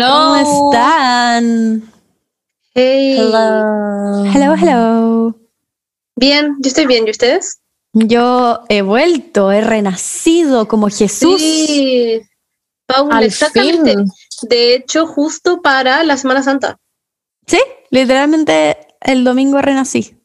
¿cómo están? Hey. Hello. Hello, hello. Bien, yo estoy bien, ¿y ustedes? Yo he vuelto, he renacido como Jesús. Sí. Paula, Al exactamente. fin. De hecho, justo para la Semana Santa. Sí, literalmente el domingo renací.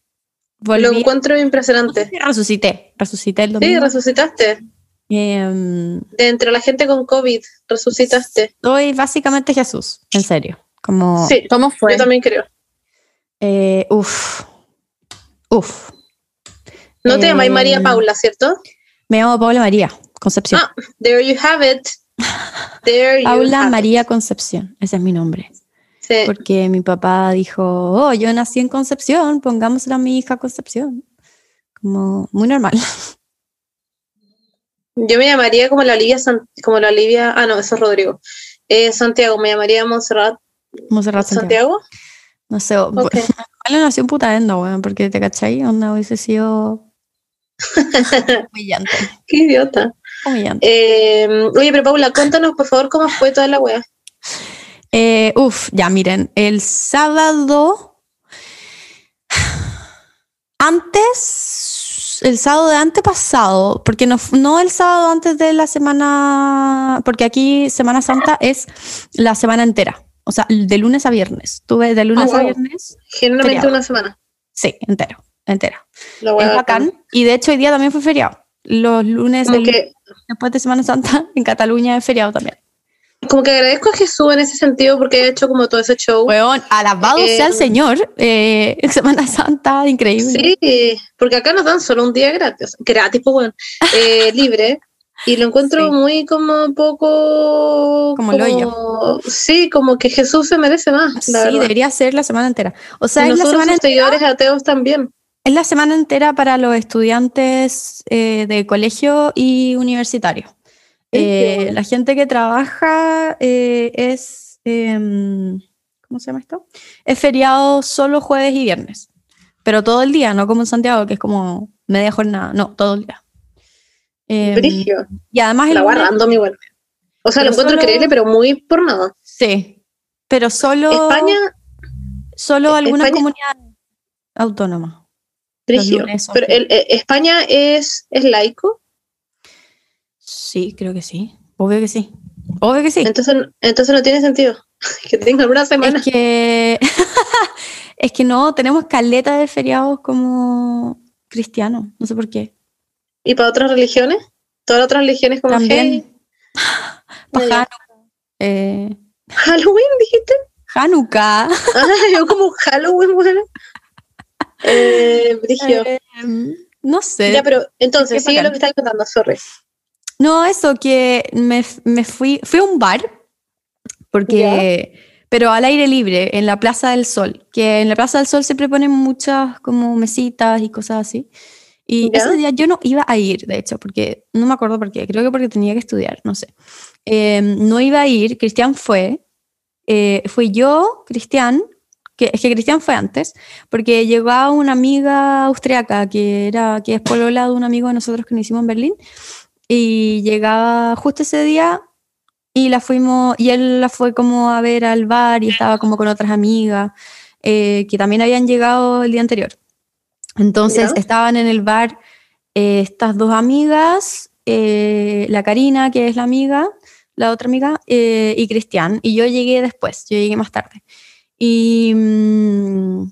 Lo encuentro impresionante. Resucité, resucité el Sí, domingo. resucitaste. Em, De entre la gente con COVID, resucitaste. soy básicamente Jesús, en serio. Como, Sí, ¿Cómo fue? yo también creo. eh, uf, uf. No te llamáis Eh, María Paula, ¿cierto? Me llamo Paula María Concepción. Ah, there you have it. There you Paula have María Concepción, ese es mi nombre. Sí. Porque mi papá dijo, oh, yo nací en Concepción, pongámosle a mi hija Concepción. Como muy normal. Yo me llamaría como la Olivia, San- como la Olivia, ah, no, eso es Rodrigo. Eh, Santiago, me llamaría Montserrat Monserrat Santiago. Santiago. No sé, o- Ok. Él nació en Putaendo, weón, porque te cachai, onda hubiese sido humillante. Qué idiota. Humillante. Eh, oye, pero Paula, cuéntanos por favor cómo fue toda la wea. Eh, uf, ya miren, el sábado antes, el sábado de antepasado, porque no, no el sábado antes de la semana, porque aquí Semana Santa es la semana entera, o sea, de lunes a viernes. Tuve de lunes Ah, a viernes, Generalmente Feriado. una semana. sí, entero, entera. Es bacán. Y de hecho hoy día también fue feriado. Los lunes del- después de Semana Santa en Cataluña es feriado también. Como que agradezco a Jesús en ese sentido porque ha hecho como todo ese show. Weón, alabado Eh, sea el Señor. eh, Semana Santa, increíble. Sí, porque acá nos dan solo un día gratis, gratis, pues bueno, eh, libre. Y lo encuentro Sí. muy como poco... Como el hoyo. Sí, como que Jesús se merece más, la Sí, verdad. debería ser la semana entera. O sea, y es la, semana sus entera, seguidores ateos también. es la semana entera para los estudiantes eh, de colegio y universitario. Eh, bueno. la gente que trabaja eh, es, em, ¿cómo se llama esto? Es feriado solo jueves y viernes, pero todo el día, no como en Santiago, que es como media jornada, no, todo el día. Em, y además el La wea random igual. O sea, lo encuentro solo- increíble, pero muy por nada. Sí, pero solo, España, solo algunas España- comunidades autónomas. Pero el- eh, España es, es laico, Sí, creo que sí. Obvio que sí. Obvio que sí. entonces, entonces no tiene sentido que tengan una semana. Es que, es que no, tenemos caleta de feriados como cristianos. No sé por qué. ¿Y para otras religiones? Todas las otras religiones como También. hey, Pa' ya. Hanukkah. Eh, Halloween, dijiste. Hanukkah. Ah, yo como Halloween, bueno. Eh, brigio. Eh, no sé. ya, pero entonces, qué sigue lo que estás contando, sorry. No, eso, que me, me fui, fui a un bar, porque, pero al aire libre, en la Plaza del Sol, que en la Plaza del Sol siempre ponen muchas como mesitas y cosas así. Y ese día yo no iba a ir, de hecho, porque no me acuerdo por qué, creo que porque tenía que estudiar, no sé. Eh, no iba a ir, Cristian fue, eh, fui yo, Cristian, que es que Cristian fue antes, porque llegaba una amiga austriaca que, era, que es polola de un amigo de nosotros que nos hicimos en Berlín, y llegaba justo ese día y la fuimos, y él la fue como a ver al bar y estaba como con otras amigas eh, que también habían llegado el día anterior. Entonces Ya. estaban en el bar eh, estas dos amigas, eh, la Karina, que es la amiga, la otra amiga, eh, y Cristian. Y yo llegué después, yo llegué más tarde. Y mm,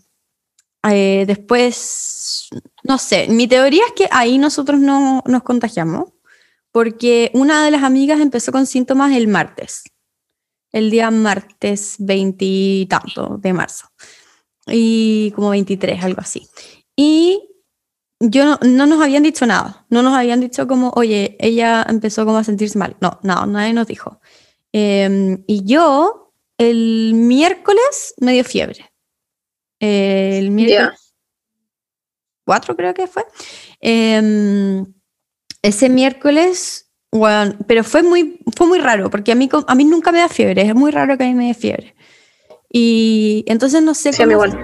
después, no sé, mi teoría es que ahí nosotros no nos contagiamos, porque una de las amigas empezó con síntomas el martes, el día martes 20 y tanto de marzo, y como 23, algo así. Y yo no, no nos habían dicho nada, no nos habían dicho como, oye, ella empezó como a sentirse mal. No, no, nadie nos dijo. Eh, y yo el miércoles me dio fiebre. Eh, el miércoles 4 creo que fue. Eh, ese miércoles, bueno, pero fue muy, fue muy raro, porque a mí, a mí nunca me da fiebre, es muy raro que a mí me dé fiebre. Y entonces no sé Sí, cómo... igual.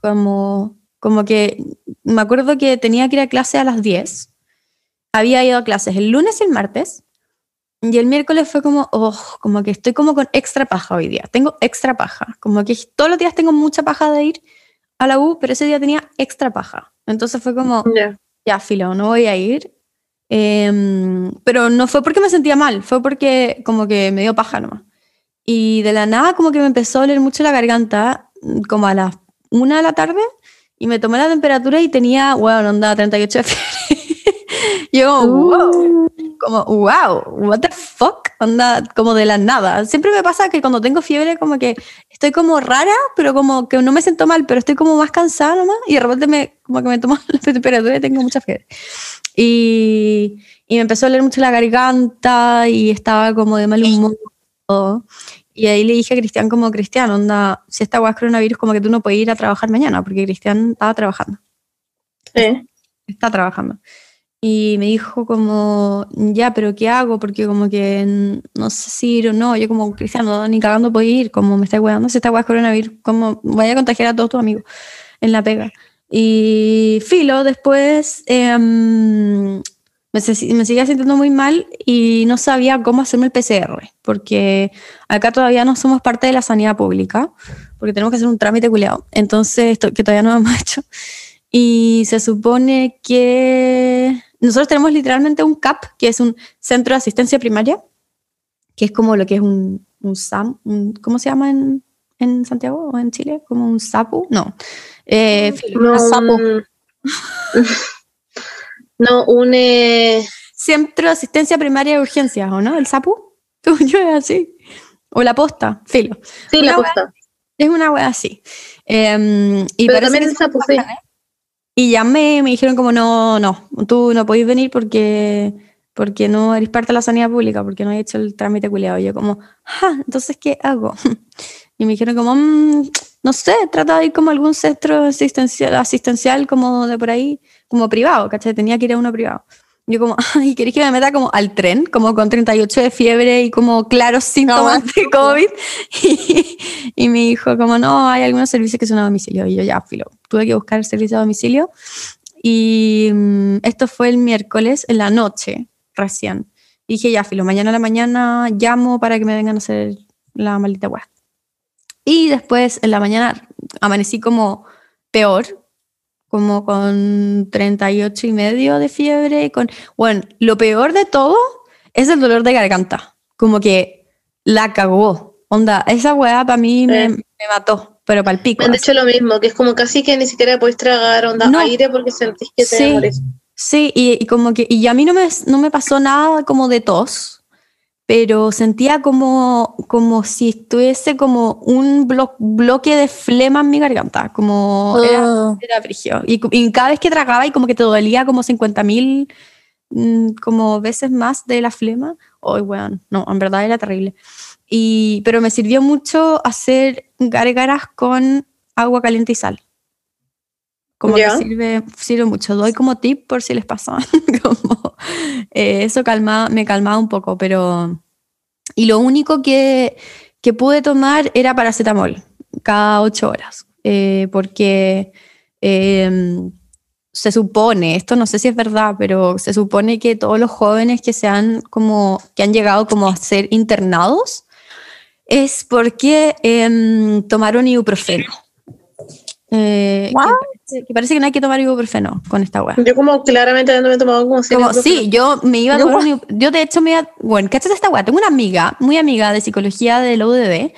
Como, como que me acuerdo que tenía que ir a clase a las 10. Había ido a clases el lunes y el martes. Y el miércoles fue como, oh, como que estoy como con extra paja hoy día. Tengo extra paja. Como que todos los días tengo mucha paja de ir a la U, pero ese día tenía extra paja. Entonces fue como, Ya. ya, filo, no voy a ir. Em, pero no fue porque me sentía mal, fue porque como que me dio paja nomás. Y de la nada como que me empezó a doler mucho la garganta, como a las una de la tarde, y me tomé la temperatura y tenía, bueno, onda 38 de fiebre. Yo como, wow, como, wow, what the fuck, onda, como de la nada. Siempre me pasa que cuando tengo fiebre como que estoy como rara, pero como que no me siento mal, pero estoy como más cansada nomás, y de repente me, como que me tomo la temperatura y tengo mucha fiebre. Y, y me empezó a doler mucho la garganta y estaba como de mal humor. Y ahí le dije a Cristian como, Cristian, onda, si esta hueá es coronavirus, como que tú no puedes ir a trabajar mañana, porque Cristian estaba trabajando, Sí. está trabajando. Y me dijo como, ya, pero ¿qué hago? Porque como que no sé si ir o no. Yo como, Cristian, no, ni cagando puedo ir, como me está weando, si esta es coronavirus, como vaya a contagiar a todos tus amigos en la pega. Y filo, después em, me, me seguía sintiendo muy mal y no sabía cómo hacerme el PCR, porque acá todavía no somos parte de la sanidad pública, porque tenemos que hacer un trámite culiado, entonces, que todavía no hemos hecho. Y se supone que nosotros tenemos literalmente un CAP, que es un centro de asistencia primaria, que es como lo que es un, un SAM, un- ¿cómo se llama en, en Santiago o en Chile? ¿Como un SAPU? No. Eh, No, SAPU. un- no, un. eh, Centro de Asistencia Primaria de Urgencias, ¿o no? ¿El SAPU? Según yo es así. O la posta, filo. sí, Una la wea- posta. Es una wea así. Em, y Pero también el sapo, sí. Y llamé, me dijeron como no, no, tú no podéis venir porque, porque no eres parte de la sanidad pública, porque no he hecho el trámite culiado. Y yo como, ah, entonces, ¿qué hago? Y me dijeron como, "Mm, no sé, trata de ir como a algún centro asistencial, asistencial como de por ahí, como privado, ¿cachai? Tenía que ir a uno privado. Yo como, ay, ¿queréis que me meta como al tren? Como con 38 de fiebre y como claros síntomas de COVID. Y, y me dijo como, no, hay algunos servicios que son a domicilio. Y yo ya, filo, tuve que buscar el servicio a domicilio. Y mm, esto fue el miércoles en la noche, recién. Y dije, ya, filo, mañana a la mañana llamo para que me vengan a hacer la maldita web. Y después en la mañana amanecí como peor, como con 38 y medio de fiebre. Con, bueno, lo peor de todo es el dolor de garganta. Como que la cagó. Onda, esa weá para mí me, Sí. me mató, pero para el pico. Me han dicho lo mismo, que es como casi que ni siquiera podéis tragar onda No. aire porque sentís que te Sí. Sí, y, y como que, y a mí no me, no me pasó nada como de tos, pero sentía como, como si estuviese como un blo- bloque de flema en mi garganta, como era, Oh. era brígido. Y, cada vez que tragaba y como que te dolía como 50 mil mm, como veces más de la flema, hoy weón, no, en verdad era terrible. Y, pero me sirvió mucho hacer gárgaras con agua caliente y sal. Como Ya. que sirve, sirve mucho. Doy como tip por si les pasa. como, eh, eso calma, me calmaba un poco, pero... Y lo único que, que pude tomar era paracetamol cada ocho horas, eh, porque eh, se supone, esto no sé si es verdad, pero se supone que todos los jóvenes que se han como que han llegado como a ser internados es porque em, tomaron ibuprofeno. Eh, que que, parece, que no hay que tomar ibuprofeno con esta weá. Yo como claramente habiéndome tomado como Como, sí, yo me iba a No, tomar un Yo de hecho me iba... Bueno, ¿cachas esta weá? Tengo una amiga, muy amiga de psicología de la UDB,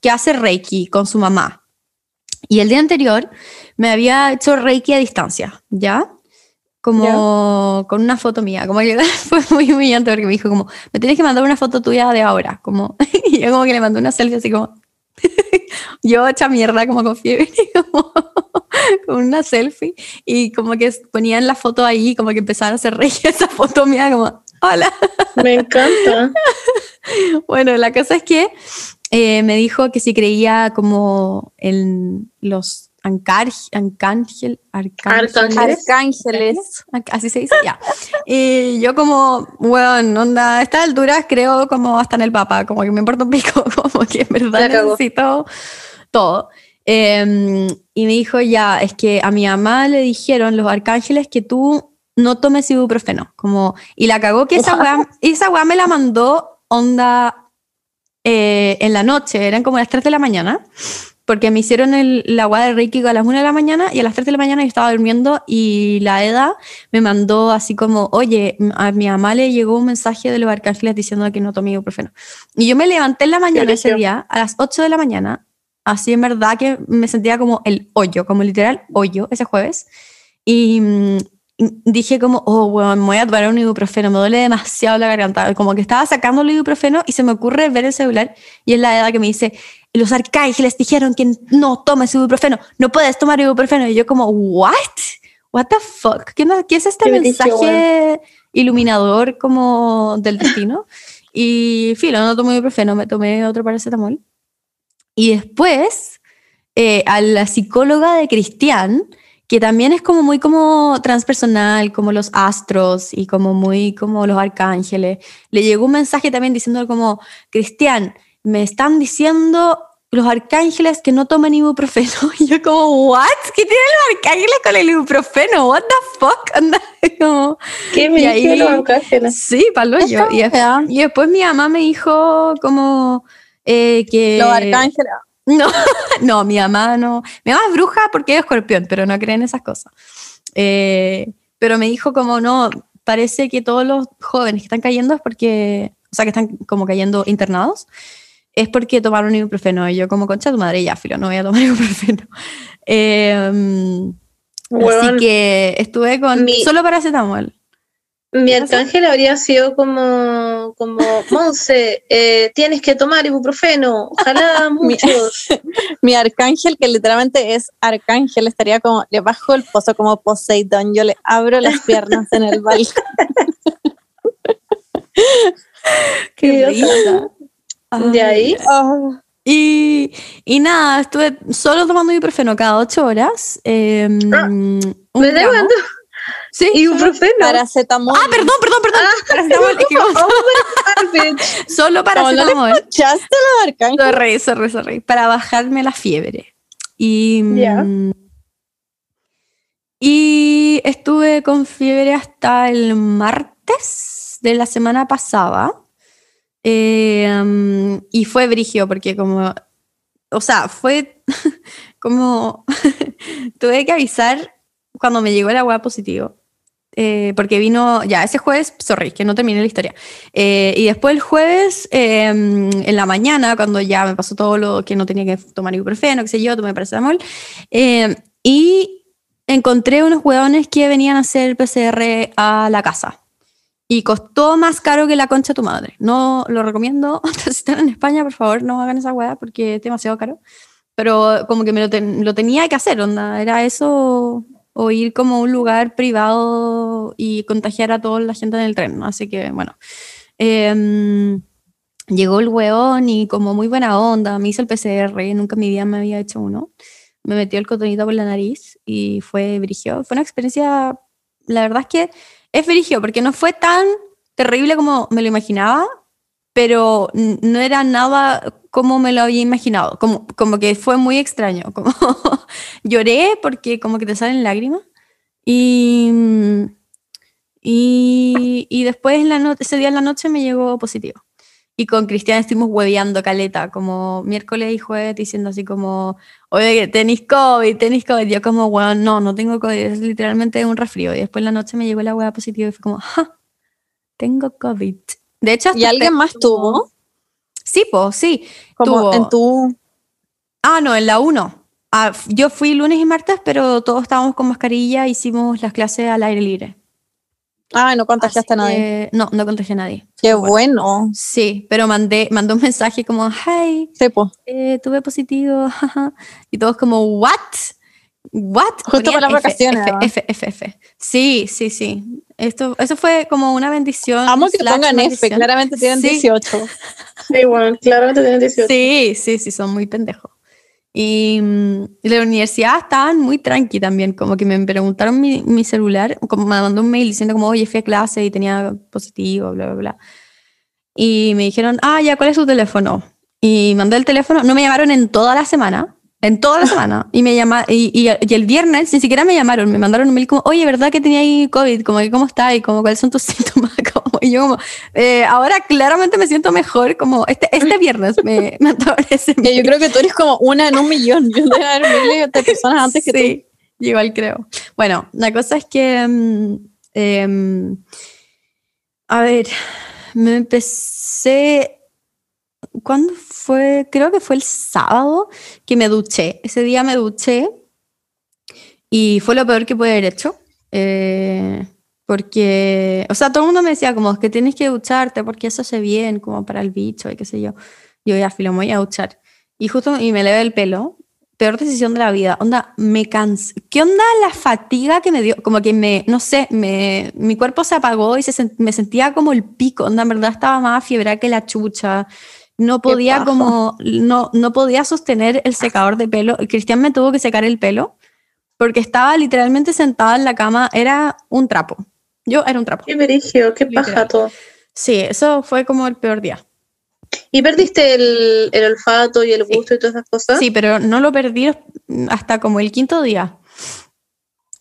que hace Reiki con su mamá. Y el día anterior me había hecho Reiki a distancia, ¿ya? Como con una foto mía, como que fue muy humillante porque me dijo como, me tienes que mandar una foto tuya de ahora, como, y yo como que le mandé una selfie así como, yo hecha mierda como con fiebre, como con una selfie, y como que ponían la foto ahí, como que empezaban a hacer Reiki esa foto mía, como, hola. Me encanta. Bueno, la cosa es que eh, me dijo que si creía como en los ancar, ancángel, arcángeles. Arcángeles. Así se dice, ya. Y yo como, bueno, onda, a estas alturas creo como hasta en el Papa, como que me importa un pico, como que en verdad necesito todo. Eh, y me dijo, ya, es que a mi mamá le dijeron los arcángeles que tú no tomes ibuprofeno. Como, y la cagó que esa weá, esa weá me la mandó onda eh, en la noche, eran como las 3 de la mañana, porque me hicieron el, la agua de Reiki a las 1 de la mañana y a las 3 de la mañana yo estaba durmiendo y la EDA me mandó así como, oye, a mi mamá le llegó un mensaje de los arcángeles diciendo que no tomé ibuprofeno. Y yo me levanté en la mañana ese día, a las 8 de la mañana, así en verdad que me sentía como el hoyo, como literal hoyo ese jueves. Y mm, dije como, oh, bueno, me voy a tomar un ibuprofeno, me duele demasiado la garganta. Como que estaba sacando el ibuprofeno y se me ocurre ver el celular y es la edad que me dice, los arcángeles dijeron que no tomes ibuprofeno, no puedes tomar ibuprofeno. Y yo como, what? What the fuck? ¿Qué, qué es este mensaje iluminador como del destino? y filo, no tomé ibuprofeno, me tomé otro paracetamol. Y después, eh, a la psicóloga de Cristian, que también es como muy como transpersonal, como los astros y como muy como los arcángeles. Le llegó un mensaje también diciendo como, Cristian, me están diciendo los arcángeles que no tomen ibuprofeno. Y yo como, ¿what? ¿Qué tienen los arcángeles con el ibuprofeno? ¿What the fuck? ¿Qué me y los arcángeles? Sí, palo yo. Y, y, después mi mamá me dijo como eh, que... Los arcángeles no, no, mi mamá no. Mi mamá es bruja porque es escorpión, pero no cree en esas cosas. Eh, pero me dijo como no, parece que todos los jóvenes que están cayendo es porque, o sea, que están como cayendo internados, es porque tomaron ibuprofeno. Y yo como concha tu madre, ya, filo, no voy a tomar ibuprofeno. Eh, así que estuve con solo paracetamol. Mi arcángel habría sido como, como Monse, eh, tienes que tomar ibuprofeno, ojalá muchos. mi, arcángel, que literalmente es arcángel, estaría como, le bajo el pozo como Poseidón, yo le abro las piernas en el balcón. Qué risa. De ahí. Ah. Y, y, nada, estuve solo tomando ibuprofeno cada ocho horas. Eh, ah, un Sí, ibuprofeno. Paracetamol. Ah, perdón, perdón, perdón. Ah, paracetamol. Solo paracetamol. Escuchaste la marca? Sorry, sorry, sorry. Para bajarme la fiebre. Y, mm, y estuve con fiebre hasta el martes de la semana pasada. Eh, mm, y fue brigio porque como, o sea, fue como, tuve que avisar cuando me llegó el agua positivo. Eh, porque vino, ya, ese jueves, sorry, que no terminé la historia. Eh, y después el jueves, em, en la mañana, cuando ya me pasó todo lo que no tenía que tomar ibuprofeno, qué sé yo, tomé paracetamol, eh, y encontré unos hueones que venían a hacer PCR a la casa. Y costó más caro que la concha de tu madre. No lo recomiendo. si están en España, por favor, no hagan esa hueá porque es demasiado caro. Pero como que me lo, lo tenía que hacer, onda. Era eso o ir como a un lugar privado y contagiar a toda la gente en el tren. Así que, bueno. Em, llegó el weón y como muy buena onda, me hizo el PCR, nunca en mi vida me había hecho uno. Me metió el cotonito por la nariz y fue brigio. Fue una experiencia, la verdad es que es brigio porque no fue tan terrible como me lo imaginaba, pero no era nada como me lo había imaginado, como, como que fue muy extraño, como lloré porque como que te salen lágrimas y, y, y después en la ese día en la noche me llegó positivo. Y con Cristian estuvimos hueveando caleta, como miércoles y jueves, diciendo así como, oye, tenéis COVID, tenéis COVID. yo como, bueno, no, no tengo COVID, es literalmente un resfrío. Y después en la noche me llegó la hueá positiva y fue como, ja, tengo COVID. De hecho, ¿y alguien más tuvo? Sí, pues, sí. Como en tu... Ah, no, en la 1. Ah, yo fui lunes y martes, pero todos estábamos con mascarilla, hicimos las clases al aire libre. Ah, no contagiaste a nadie. no, no contagié a nadie. Qué bueno. Sí, pero mandé, mandé un mensaje como, hey, eh, tuve positivo, y todos como, what? What? Justo para las vacaciones. F, F, F, F. Sí, sí, sí. Esto, eso fue como una bendición. Amo que pongan F, claramente tienen 18. Sí, bueno, claramente tienen 18. Sí, sí, sí, son muy pendejos. Y, mm, la universidad estaban muy tranqui también, como que me preguntaron mi, mi, celular, como me mandó un mail diciendo como, oye, fui a clase y tenía positivo, bla, bla, bla. Y me dijeron, ah, ya, ¿cuál es su teléfono? Y mandé el teléfono, no me llamaron en toda la semana, En toda la semana. Y me llama, y, y, y el viernes ni siquiera me llamaron, me mandaron un mail como, oye, ¿verdad que tenía ahí COVID? Como que, ¿cómo está? Y como, ¿cuáles son tus síntomas? Como, y yo como, eh, ahora claramente me siento mejor, como este, este viernes me mandaron ese Que mail. yo creo que tú eres como una en un millón. Yo debe haber miles de personas antes que tú. sí, igual creo. Bueno, la cosa es que, mm, em, a ver, me empecé, ¿cuándo fue? Creo que fue el sábado que me duché. Ese día me duché y fue lo peor que pude haber hecho. eh, porque, o sea, todo el mundo me decía como "Es que tienes que ducharte porque eso hace bien, como para el bicho y qué sé yo. Yo ya, filo, me voy a duchar. Y justo, y me levé el pelo. Peor decisión de la vida. Onda, me cansé. ¿Qué onda la fatiga que me dio? Como que me, no sé, me, mi cuerpo se apagó y se me sentía como el pico. Onda, en verdad estaba más fiebre que la chucha. No podía como, no, no podía sostener el secador de pelo. Cristian me tuvo que secar el pelo porque estaba literalmente sentada en la cama. Era un trapo. Yo era un trapo. Qué perigio, qué paja todo. Sí, eso fue como el peor día. ¿Y perdiste el, el olfato y el Sí. gusto y todas esas cosas? Sí, pero no lo perdí hasta como el quinto día.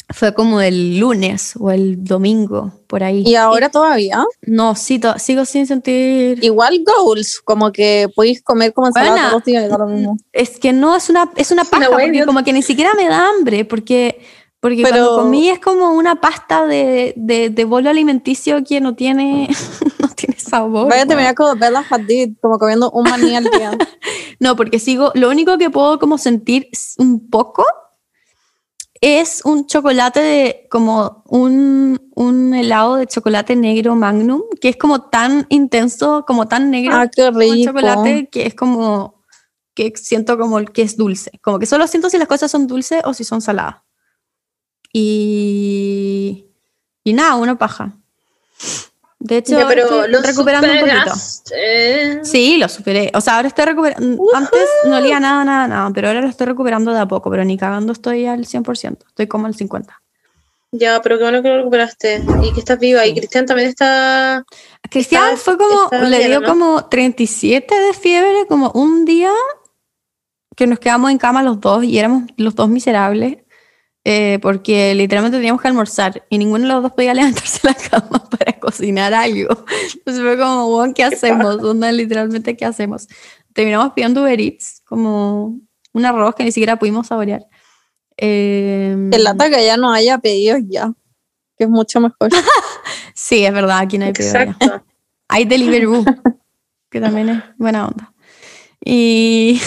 Fue como el lunes o el domingo, por ahí. Y ahora todavía, No, sí, to- sigo sin sentir... igual goals, como que podéis comer como ensalada todos días y da lo mismo. Es que no, es una, es una buena porque como que ni siquiera me da hambre, porque, porque Pero- cuando comí es como una pasta de, de, de bolo alimenticio que no tiene, no tiene sabor. Vaya a terminar como Bella Hadid, como comiendo un maní al día. No, porque sigo, lo único que puedo como sentir un poco es un chocolate de, como un, un helado de chocolate negro magnum, que es como tan intenso, como tan negro, ah, qué rico. chocolate, que es como, que siento como que es dulce. Como que solo siento si las cosas son dulces o si son saladas. Y, y nada, una paja. De hecho, Ya, estoy lo recuperando un poquito. superaste. Sí, lo superé. O sea, ahora estoy recuperando. Antes no olía nada, nada, nada, pero ahora lo estoy recuperando de a poco, pero ni cagando estoy al 100%. Estoy como al 50%. Ya, pero qué bueno que lo recuperaste y que estás viva. Y Cristian también está. Cristian Está- fue como, le dio ¿no? como 37 de fiebre, como un día que nos quedamos en cama los dos y éramos los dos miserables, eh, porque literalmente teníamos que almorzar y ninguno de los dos podía levantarse de la cama para cocinar algo. Entonces fue como, bueno, ¿qué hacemos? Onda, literalmente, ¿qué hacemos? Terminamos pidiendo Uber Eats, como un arroz que ni siquiera pudimos saborear. Eh, El lata que ya no haya pedidos ya, que es mucho mejor. Sí, es verdad, aquí no hay pedido ya. Hay Deliveroo, que también es buena onda. Y,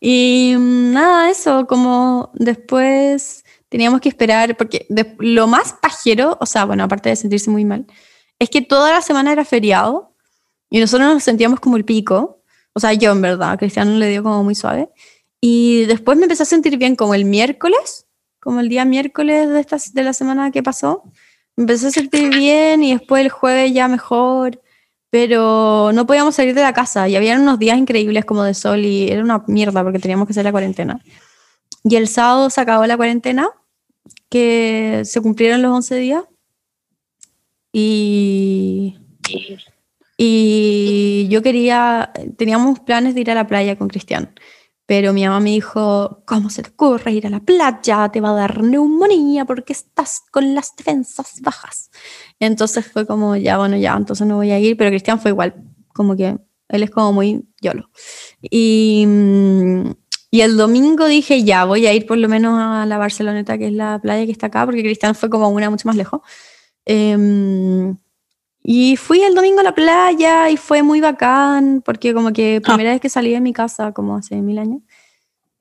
y mm, nada, eso, como después teníamos que esperar, porque de- lo más pajero, o sea, bueno, aparte de sentirse muy mal, es que toda la semana era feriado y nosotros nos sentíamos como el pico. O sea, yo en verdad, a Cristiano le dio como muy suave. Y después me empecé a sentir bien como el miércoles, como el día miércoles de, esta, de la semana que pasó. Me empecé a sentir bien y después el jueves ya mejor, pero no podíamos salir de la casa y había unos días increíbles como de sol y era una mierda porque teníamos que hacer la cuarentena. Y el sábado se acabó la cuarentena, que se cumplieron los 11 días y, y yo quería, teníamos planes de ir a la playa con Cristian. Pero mi mamá me dijo, ¿cómo se te ocurre ir a la playa? Te va a dar neumonía porque estás con las defensas bajas. Entonces fue como, ya, bueno, ya, entonces no voy a ir, pero Cristian fue igual, como que él es como muy yolo. Y, mm, y el domingo dije, ya, voy a ir por lo menos a la Barceloneta, que es la playa que está acá, porque Cristian fue como una mucho más lejos. Em, y fui el domingo a la playa y fue muy bacán, porque como que primera vez que salí de mi casa, como hace mil años,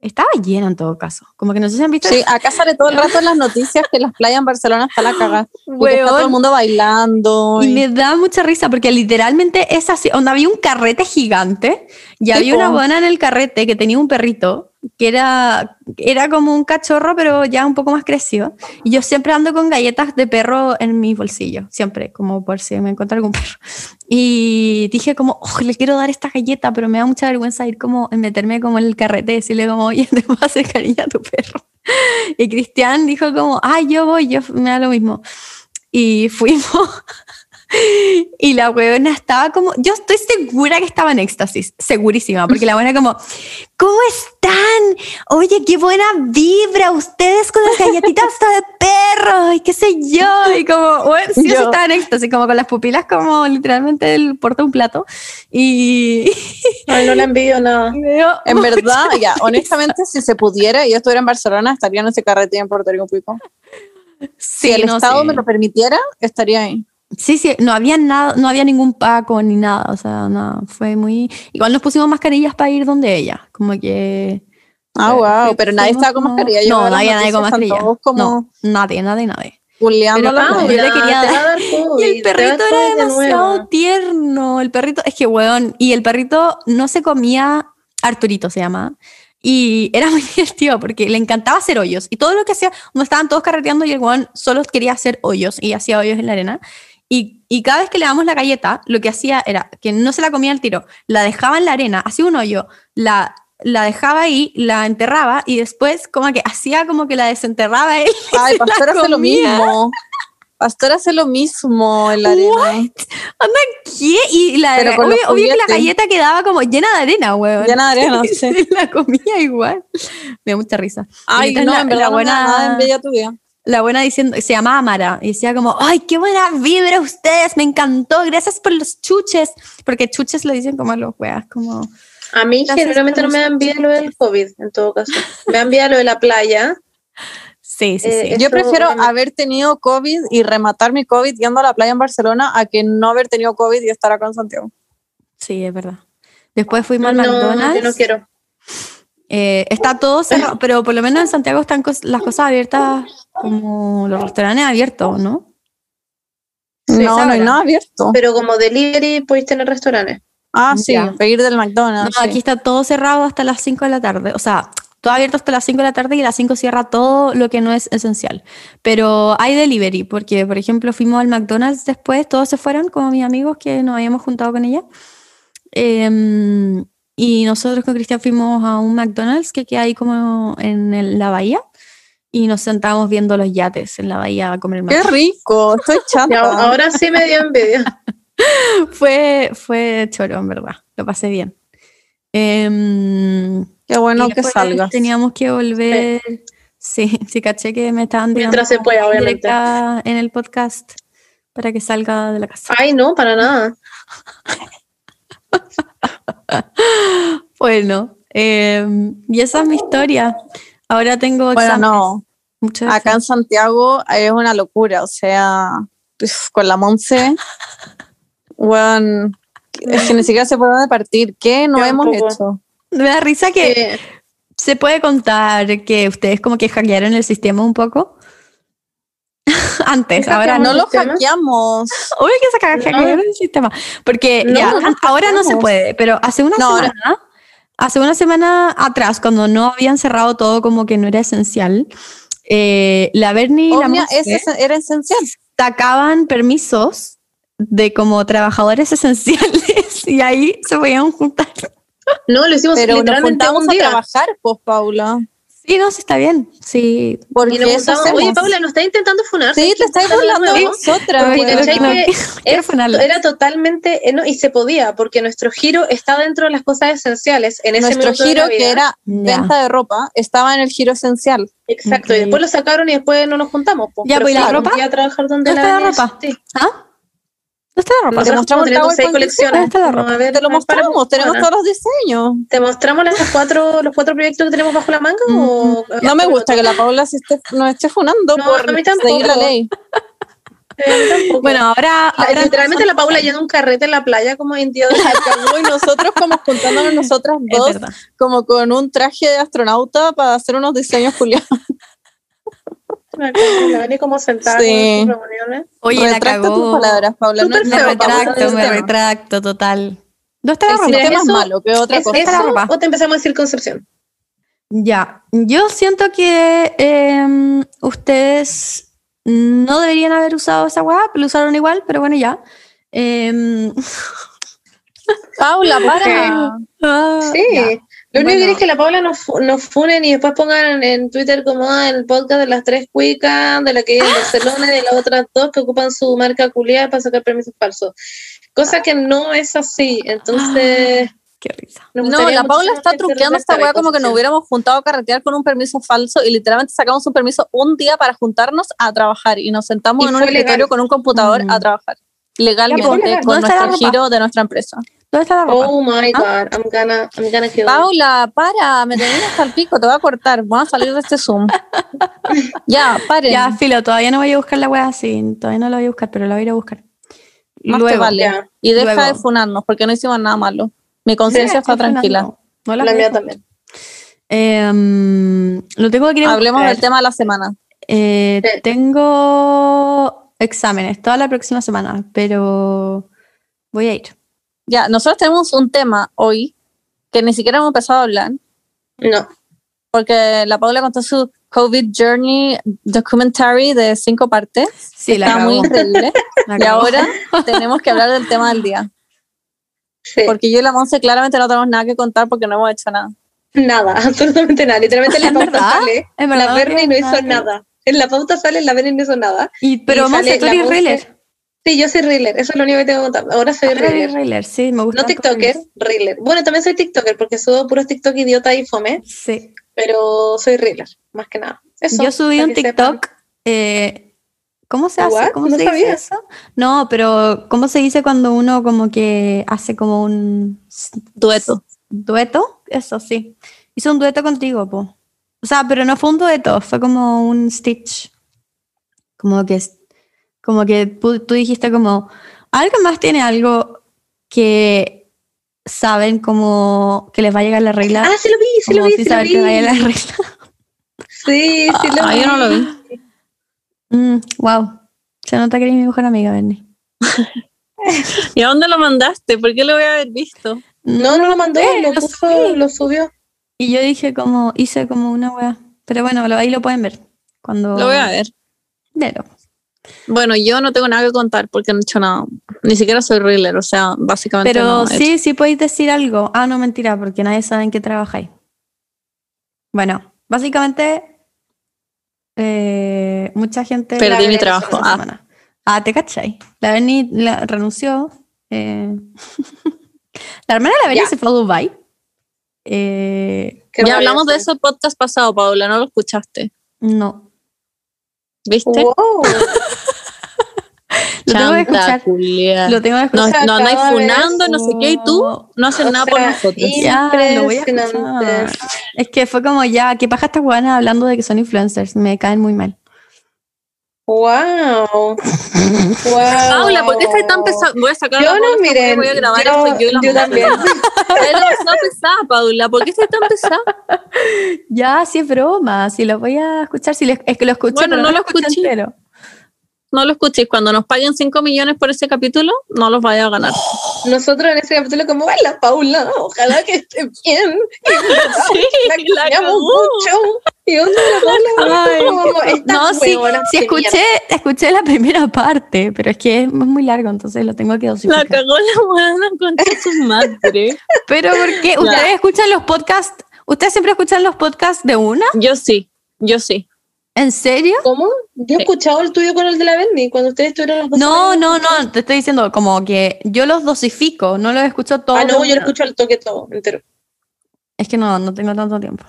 estaba llena en todo caso. Como que no sé si han visto Sí, acá sale todo el rato en las noticias que las playas en Barcelona está la cagada. Y que está todo el mundo bailando. Y y- me da mucha risa porque literalmente es así, donde había un carrete gigante y había una buena en el carrete que tenía un perrito que era, era como un cachorro pero ya un poco más crecido y yo siempre ando con galletas de perro en mi bolsillo, siempre, como por si me encuentro algún perro. Y dije como, oh, le quiero dar esta galleta pero me da mucha vergüenza ir como, meterme como en el carrete y decirle como, oye, te vas a hacer cariño a tu perro. Y Cristian dijo como, ay, yo voy, yo me da lo mismo. Y fuimos Y la huevona estaba como, yo estoy segura que estaba en éxtasis, segurísima, porque la buena como, ¿cómo están? Oye, qué buena vibra ustedes con las galletitas de perro y qué sé yo. Y como, bueno, sí, Yo. estaba en éxtasis, como con las pupilas como literalmente el porta un plato. Y Ay, no le envío nada. dio En verdad, ya, honestamente, si se pudiera y yo estuviera en Barcelona, estaría en ese carrete en Puerto Rico Pico. Si Sí, el no, Estado sí. me lo permitiera, estaría ahí. Sí, sí, no había nada, no había ningún paco ni nada, o sea, nada, fue muy... Igual nos pusimos mascarillas para ir donde ella, como que... Ah, eh, wow, pero nadie estaba con mascarilla. Yo No, no había nadie con mascarilla. como No, nadie, nadie, nadie. Pero gente. yo le quería dar- dar Y COVID, el perrito era COVID de demasiado nuevo. tierno, el perrito, es que weón, y el perrito no se comía, Arturito se llama, y era muy divertido porque le encantaba hacer hoyos, y todo lo que hacía, cuando estaban todos carreteando y el weón solo quería hacer hoyos, y hacía hoyos en la arena, y, y cada vez que le damos la galleta, lo que hacía era que no se la comía al tiro, la dejaba en la arena, hacía un hoyo, la, la dejaba ahí, la enterraba, y después como que hacía como que la desenterraba él. Ay, la Pastor hace lo mismo. Pastor hace lo mismo en la arena. ¿Qué? Y la, Pero obvio, obvio que la galleta quedaba como llena de arena, weón. Llena de arena, sí. La comía igual. Me da mucha risa. Ay, no, la- en verdad la no me da buena- nada en bella tuya. La buena diciendo, se llamaba Mara, y decía como, ay, qué buena vibra ustedes, me encantó, gracias por los chuches, porque chuches le dicen como a los weas, como, A mí generalmente no me los da envidia lo del COVID, en todo caso. Me da envidia lo de la playa. sí, sí, Eh, sí. Yo prefiero haber tenido COVID y rematar mi COVID yendo a la playa en Barcelona a que no haber tenido COVID y estar acá en Santiago. Sí, es verdad. Después fuimos al No, McDonald's. yo no quiero. Eh, está todo cerrado, pero por lo menos en Santiago están cos- las cosas abiertas como los restaurantes abiertos, ¿no? Sí, no, no hay nada abierto. Pero como delivery podéis tener restaurantes. Ah, sí, Ya. pedir del No, McDonald's. sí. aquí está todo cerrado hasta las 5 de la tarde. O sea, todo abierto hasta las 5 de la tarde y a las 5 cierra todo lo que no es esencial. Pero hay delivery, porque, por ejemplo, fuimos al McDonald's después, todos se fueron, como mis amigos que nos habíamos juntado con ella. Em, y nosotros con Cristian fuimos a un McDonald's que queda ahí como en el- la bahía. Y nos sentábamos viendo los yates en la bahía a comer Qué rico, estoy Ya, chata. ahora sí me dio envidia. Fue, fue choro, en verdad. Lo pasé bien. Em, Qué bueno que salgas. Teníamos que volver. Sí, sí, caché que me estaban Mientras se pueda, obviamente. en el podcast para que salga de la casa. Ay, no, para nada. Bueno, eh, y esa es mi historia. Ahora tengo Bueno, exámenes. no, Muchos acá en Santiago es una locura, o sea, con la Monse, bueno, es que ni siquiera se puede partir. ¿Qué no Yo hemos hecho? Me da risa que Eh, se puede contar que ustedes como que hackearon el sistema un poco. Antes, ¿Qué ahora No no. lo sistema? hackeamos. Obvio que se ca- hackearon el sistema. Porque No, ya, no ahora no se puede, pero hace una No, ahora- semana, hace una semana atrás, cuando no habían cerrado todo como que no era esencial, eh, la Bernie y la Monse era esencial. sacaban permisos de como trabajadores esenciales y ahí se podían juntar. no, lo hicimos Pero nos literalmente juntamos un a día. trabajar, pues, Paula. Sí, no, sí está bien. Sí. Porque Y nos eso hacemos. Oye, Paula, ¿nos está intentando funar? Sí, ¿Sabes te estáis burlando de nosotras. Era totalmente, eh, no, y se podía, porque nuestro giro está dentro de las cosas esenciales. En ese Nuestro giro, que era venta de ropa, estaba en el giro esencial. Exacto, y después lo sacaron y después no nos juntamos. po. Ya, Pero pues, ¿y la ropa? a trabajar donde ¿No la está la ropa? Sí. ¿Ah? ¿No está la ropa? Te Nosotros mostramos tenemos seis colecciones. Está la ropa. ver, Te lo mostramos, tenemos todos los diseños. ¿Te mostramos las cuatro, los cuatro proyectos que tenemos bajo la manga? o, Mm, No me gusta que la Paula se esté, nos esté funando No, por a mí tampoco. seguir la ley. Eh. Bueno, ahora, literalmente la Paula yendo un carrete en la playa como indio. La cagó y nosotros como juntándonos nosotras dos, como con un traje de astronauta para hacer unos diseños culiados. La como sentada Sí. en sus reuniones. Oye, la Retracta tus cagó. palabras, Paula. No, Me retracto, me retracto, total. ¿No está la El sistema es eso- malo, que otra ¿Es cosa. ¿Está la eso o te empezamos a decir Concepción? Ya, yo siento que em, ustedes no deberían haber usado esa weá, pero lo usaron igual, pero bueno, ya. Em, Paula, para. ah, Sí. Lo único que Bueno. es que la Paula nos, nos funen y después pongan en Twitter como ah, el podcast de las tres cuicas, de la que vive en Barcelona y de las otras dos que ocupan su marca culiada para sacar permisos falsos. Cosa que no es así. Entonces, Qué risa. No, la Paula está truqueando esta weá como que nos hubiéramos juntado a carretear con un permiso falso y literalmente sacamos un permiso un día para juntarnos a trabajar y nos sentamos Y en un legal. escritorio con un computador Mm. a trabajar Ya, legalmente legal. con ¿Dónde está la nuestro giro de nuestra empresa. ¿Dónde está la ropa? Oh my ¿Ah? god, I'm gonna, I'm gonna kill. Paula, para, me tenés hasta el pico, te voy a cortar, vamos a salir de este Zoom. ya, paren. Ya, filo, todavía no voy a buscar la wea así, todavía no la voy a buscar, pero la voy a ir a buscar. Más te Luego, vale. Ya. Y deja Luego. de funarnos porque no hicimos nada malo. Mi conciencia está tranquila. No la La voy mía también. Em, lo tengo que Hablemos buscar. del tema de la semana. Eh, Sí. tengo exámenes toda la próxima semana, pero voy a ir. Ya, nosotros tenemos un tema hoy que ni siquiera hemos empezado a hablar No. porque la Paula contó su COVID Journey documentary de cinco partes. Sí, la Está muy increíble. la y ahora tenemos que hablar del tema del día. Sí. Porque yo y la Monse claramente no tenemos nada que contar porque no hemos hecho nada. Nada, absolutamente nada. Literalmente en la ¿En pauta verdad? sale. La no Bernie no hizo nada. En la pauta sale, la Bernie no hizo nada. Y, pero Monse, tú eres. Sí, yo soy Reeler, eso es lo único que tengo que contar. Ahora soy Reeler. Sí, me gusta. No TikToker, Reeler. Bueno, también soy TikToker porque subo puros TikTok idiota y fome, Sí. pero soy Reeler, más que nada. Eso, Yo subí un. TikTok. eh, ¿Cómo se hace? ¿Cómo No se dice sabía. eso? No, pero ¿cómo se dice cuando uno como que hace como un Dueto. dueto? Eso sí. Hice un dueto contigo, po. O sea, pero no fue un dueto, fue como un stitch. Como que, como que tú, dijiste como, ¿alguien más tiene algo que saben como que les va a llegar la regla? Ah, sí lo vi, sí lo vi, sin sí lo saber que va a llegar la vi. regla. Sí, sí lo Ah, vi. yo no lo vi. Mm, wow. Se nota que eres mi mejor amiga, Bernie. ¿Y a dónde lo mandaste? ¿Por qué lo voy a haber visto? No, no lo mandó, Eh, lo lo puso, lo subió. Y yo dije como, hice como una wea. Pero bueno, lo- ahí lo pueden ver. Cuando... Lo voy a ver. Velo. Bueno, yo no tengo nada que contar porque no he hecho nada. Ni siquiera soy reeler, o sea, básicamente Pero no he sí, sí podéis decir algo. Ah, no, mentira, porque nadie sabe en qué trabajáis. Bueno, básicamente, eh, mucha gente... Perdí mi trabajo. Ah. Ah, ¿te cachai? La Berni la- renunció. eh, la hermana de la Berni se fue a Dubai. Eh, ya hablamos de eso el podcast pasado, Paula, no lo escuchaste. no. ¿Viste? Wow. Lo tengo escuchar. Lo tengo que No, escuchar. No acaba de funando, no sé qué, y tú no haces O nada por sea, nosotros. y- Ya, lo voy a escuchar. Es que fue como ya, ¿qué paja estas guanas hablando de que son influencers? Me caen muy mal. Wow. wow. Paula, ¿por qué estás tan pesada? Voy a sacar Yo la no, miren, voy a grabar yo, esto yo yo también. Es demasiado pesada, Paula. ¿Por qué estás tan pesada? Ya, si es broma, si lo voy a escuchar, si es que lo escuché, Bueno, pero no lo escuché escuché. entero. No lo escuchéis. Cuando nos paguen 5 millones por ese capítulo, no los vaya a ganar. Nosotros en ese capítulo como, la Paula, ojalá que esté bien. Sí, La la mucho. ¿Y dónde la No, sí, sí escuché, escuché la primera parte, pero es que es muy largo, entonces lo tengo que La dosificar. cagó la buena contra su madre. Pero ¿por qué? ¿Ustedes escuchan los podcasts? ¿Ustedes siempre escuchan los podcasts de una? Yo sí, yo sí. ¿En serio? ¿Cómo? Yo he escuchado el tuyo con el de la Berni, cuando ustedes estuvieron los dos. No, no, no, te estoy diciendo como que yo los dosifico, no los escucho todos. Ah, no, yo lo escucho al toque todo, entero. Es que no, no tengo tanto tiempo.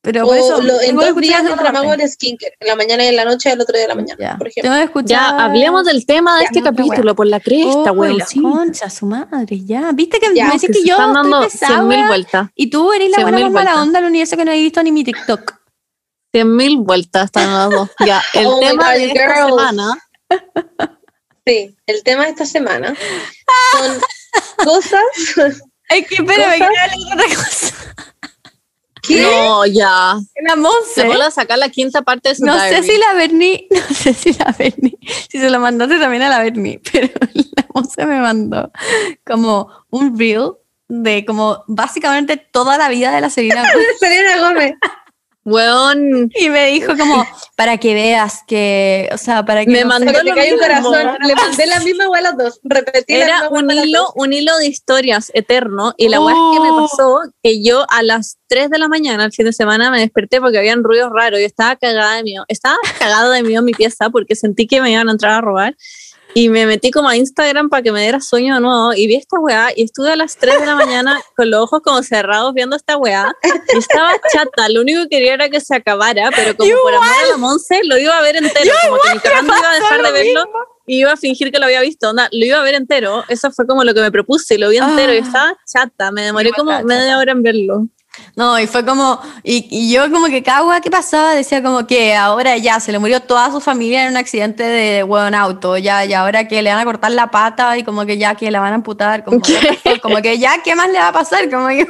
Pero O por eso lo- en dos días parte. el skincare, en la mañana y en la noche, el otro día de la mañana, Ya, por ejemplo. Escuchar. Ya, hablemos del tema de Ya, este no, capítulo, por la cresta, la Sí. concha, su madre, ya. ¿Viste que Ya, me decís Que que, yo estoy pesada, 100 mil weá? vueltas. Y tú eres la buena mala onda del universo que no he visto ni mi TikTok. 100 mil vueltas están las dos. Ya, el Oh tema God, de esta girls. semana. Sí, el tema de esta semana son cosas Es que ¿Cosas? espérame, que otra cosa. No, ya. La Monse. Se a sacar la quinta parte de su No sé si la Berni, no sé si la Berni, si se lo mandaste también a la Berni, pero la Monse me mandó como un reel de como básicamente toda la vida de la Selena Gómez. Selena Gómez. Weón, Y me dijo como, para que veas que, o sea, para que... Me no mandó que te un corazón. Le mandé la misma weá a las dos. Repetí la era misma weá un hilo, dos. un hilo de historias eterno. Y la weá es que me Oh. pasó que yo a las 3 de la mañana, el fin de semana, me desperté porque habían ruidos raros. Yo estaba cagada de miedo. Estaba cagada de miedo en mi pieza porque sentí que me iban a entrar a robar. Y me metí como a Instagram para que me diera sueño de nuevo. Y vi esta weá y estuve a las 3 de la mañana con los ojos como cerrados viendo esta weá. Y estaba chata. Lo único que quería era que se acabara, pero como por amor a la Monse, lo iba a ver entero. como que mi iba a dejar de verlo y iba a fingir que lo había visto. Onda, lo iba a ver entero. Eso fue como lo que me propuse lo vi entero. Y Ah. estaba chata. Me demoré como media hora en verlo. No, y fue como, y, y yo como que weá que pasaba decía como que ahora ya se le murió toda su familia en un accidente de buen auto, ya, y ahora que le van a cortar la pata y como que ya que la van a amputar, como, como que ya, ¿qué más le va a pasar? Como que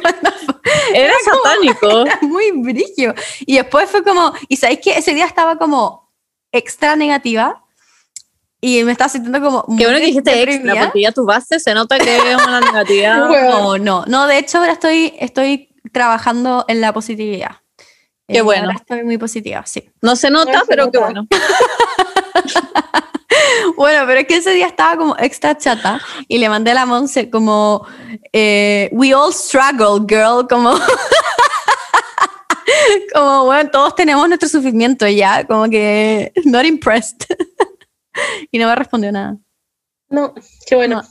Era satánico. era muy brillo. Y después fue como, y sabéis que ese día estaba como extra negativa y me estaba sintiendo como... Qué bueno que dijiste extra, porque ya tu base se nota que es una negativa. No, no, no, de hecho ahora estoy, estoy trabajando en la positividad. Eh, Qué bueno. ahora estoy muy positiva, sí. No se nota, No se pero qué nota. bueno. Bueno, pero es que ese día estaba como extra chata y le mandé a la Monse como eh, We all struggle, girl, como como bueno, todos tenemos nuestro sufrimiento ya, como que not impressed. y no me respondió nada. No, qué bueno. No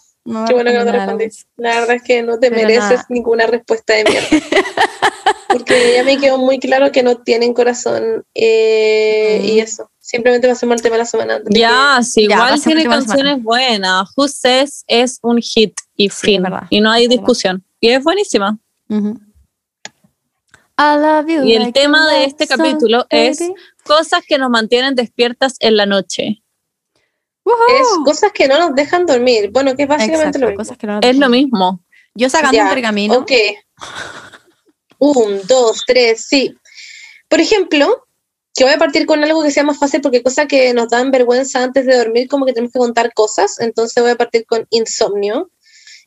Qué bueno que no te respondí. La verdad es que no te Pero mereces nada. ninguna respuesta de mierda. Porque ya me quedó muy claro que no tienen corazón eh, y eso. Simplemente pasemos al tema de la semana. Ya, sí, igual tiene canciones buenas. Who Says es un hit y fin. es y no hay es verdad. discusión. Y es buenísima. I love you Y el like tema de este so, capítulo es baby. cosas que nos mantienen despiertas en la noche. Woohoo. Es cosas que no nos dejan dormir. Bueno, que es básicamente Exacto, lo mismo. cosas que no Es lo mismo. Yo sacando Ya, un pergamino. Ok. Un, dos, tres, sí. Por ejemplo, que voy a partir con algo que sea más fácil porque cosas que nos dan vergüenza antes de dormir, como que tenemos que contar cosas. Entonces voy a partir con insomnio.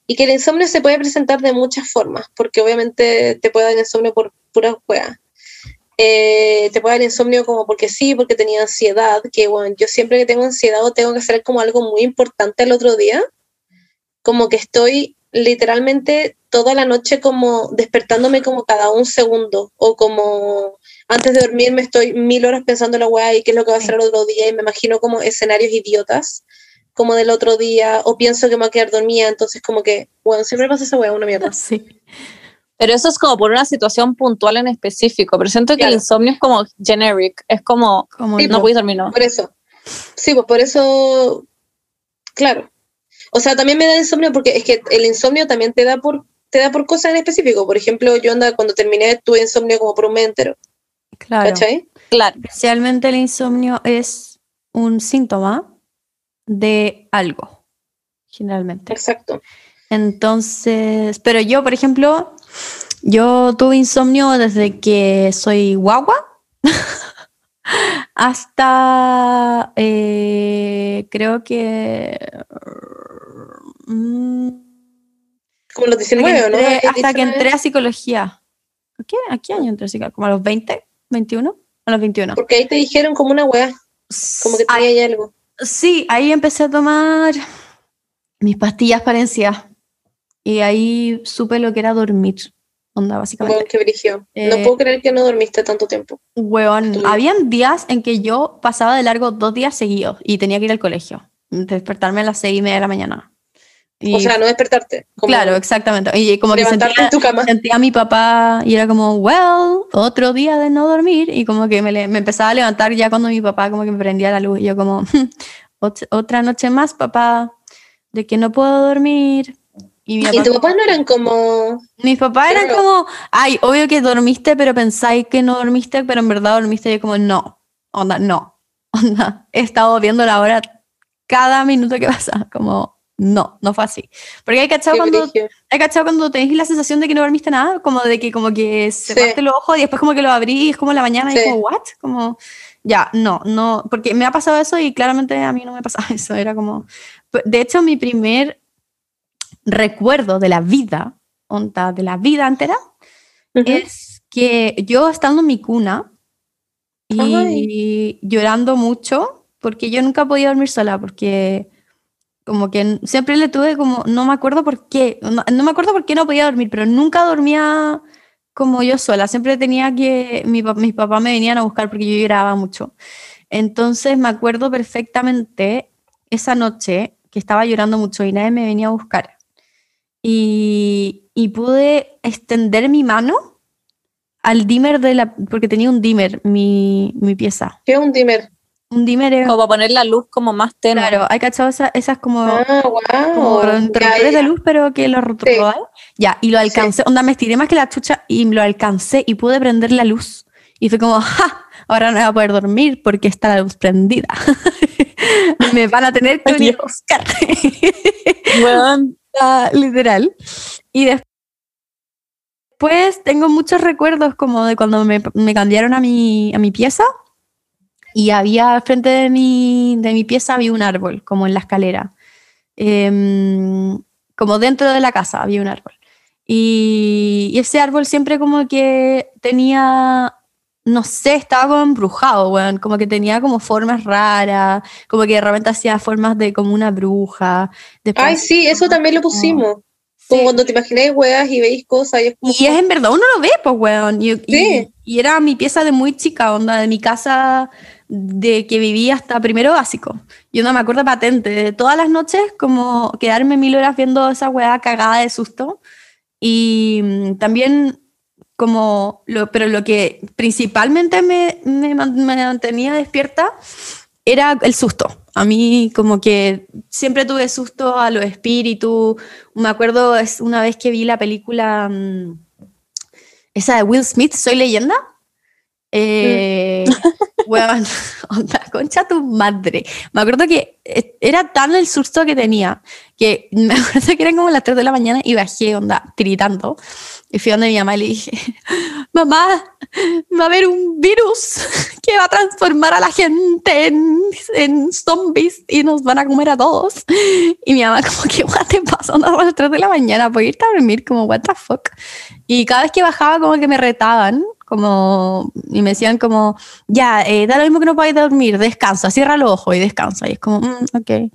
Y que el insomnio se puede presentar de muchas formas, porque obviamente te puede dar insomnio por puras juegas. Eh, te puede dar insomnio como porque sí, porque tenía ansiedad, que bueno, yo siempre que tengo ansiedad o tengo que hacer como algo muy importante el otro día, como que estoy literalmente toda la noche como despertándome como cada un segundo o como antes de dormir me estoy mil horas pensando en la weá y qué es lo que va a hacer el otro día y me imagino como escenarios idiotas como del otro día o pienso que me voy a quedar dormida entonces como que bueno siempre pasa esa weá una mierda Sí. Pero eso es como por una situación puntual en específico. Pero siento que Claro. el insomnio es como generic. Es como, Como Sí, el- no puedes dormir, no. por eso sí pues por eso claro o sea también me da insomnio porque es que el insomnio también te da por te da por cosas en específico por ejemplo yo anda cuando terminé tuve insomnio como por un mes entero claro. ¿cachai? Claro. Especialmente el insomnio es un síntoma de algo, generalmente. exacto Entonces, pero yo, por ejemplo, yo tuve insomnio desde que soy guagua hasta eh, creo que mm, como los hasta que 19 ¿o ¿no? entré- Habías hasta dicho que una entré a psicología. ¿A qué, a qué año entré a psicología? ¿Como a los 20? ¿21? A los 21. Porque ahí te dijeron como una weá, como que tenía ahí algo. Sí, ahí empecé a tomar mis pastillas para ansiedad. Y ahí supe lo que era dormir. Onda, básicamente. No Eh, puedo creer que no dormiste tanto tiempo. Weón, tú- habían días en que yo pasaba de largo dos días seguidos y tenía que ir al colegio. Despertarme a las seis y media de la mañana. Y- O sea, no despertarte. Como claro, exactamente. Y como que sentía, en tu cama. sentía a mi papá y era como, well, otro día de no dormir. Y como que me, me empezaba a levantar ya cuando mi papá como que me prendía la luz. Y yo como, "Ot- otra noche más, papá, de que no puedo dormir. Y, mi Y papá tus como- papás no eran como. mis papás eran como, ay, obvio que dormiste, pero pensáis que no dormiste, pero en verdad dormiste. Y yo como, no, onda, no, onda, he estado viendo la hora cada minuto que pasa, como, no, no fue así. Porque hay cachado cuando, hay cachado cuando tenéis la sensación de que no dormiste nada, como de que como que cerraste los ojos y después como que lo abrís, como en la mañana y Sí. como, what? Como, ya, no, no, porque me ha pasado eso y claramente a mí no me pasaba eso, era como, de hecho mi primer recuerdo de la vida, onda, de la vida entera, es que yo estando en mi cuna, y llorando mucho, porque yo nunca podía dormir sola, porque como que siempre le tuve como, no me acuerdo por qué, no, no me acuerdo por qué no podía dormir, pero nunca dormía como yo sola, siempre tenía que, mi, mis papás me venían a buscar porque yo lloraba mucho. Entonces me acuerdo perfectamente esa noche que estaba llorando mucho y nadie me venía a buscar. Y, y pude extender mi mano al dimmer de la, porque tenía un dimmer mi, mi pieza. ¿Qué es un dimmer? Un dimmer es, Como para poner la luz como más tenue. claro, hay cachado esa- esas como, Ah, como wow. interruptores de luz, pero que lo Sí. Ya, y lo alcancé, onda, me estiré más que la chucha y lo alcancé y pude prender la luz. Y fue como, ¡ja! Ahora no voy a poder dormir porque está la luz prendida. me van a tener que Ay, venir a buscar. Weón, Ah, literal. Y des- después tengo muchos recuerdos como de cuando me, cambiaron a mi, a mi pieza y había frente de mi, de mi pieza había un árbol, como en la escalera. Em, como dentro de la casa había un árbol. Y, y ese árbol siempre como que tenía, no sé, estaba como embrujado, weón, como que tenía como formas raras, como que de repente hacía formas de como una bruja. Después Ay, sí, eso también lo pusimos. Como cuando te imagináis weas y veis cosas y es como... Y es en verdad, uno lo ve, pues, weón. Y, y- Sí. y era mi pieza de muy chica, onda, de mi casa de que vivía hasta primero básico. Yo no me acuerdo patente, de todas las noches, como quedarme mil horas viendo esa weá cagada de susto. Y mm, también como, lo, pero lo que principalmente me, me me mantenía despierta era el susto. A mí como que siempre tuve susto a los espíritus. Me acuerdo es una vez que vi la película mm, esa de Will Smith, Soy leyenda. Eh, weón, onda, concha tu madre. Me acuerdo que eh, era tan el susto que tenía que me acuerdo que eran como las 3 de la mañana y bajé, onda, tiritando. Y fui donde mi mamá y le dije, mamá, va a haber un virus que va a transformar a la gente en, en zombies y nos van a comer a todos. Y mi mamá como what te pasa? Onda, a las 3 de la mañana, ¿puedo irte a dormir? Como, what the fuck? Y cada vez que bajaba como que me retaban, como, y me decían como, ya, eh, da lo mismo que no podáis dormir, descansa, cierra los ojos y descansa. Y es como, mm, ok.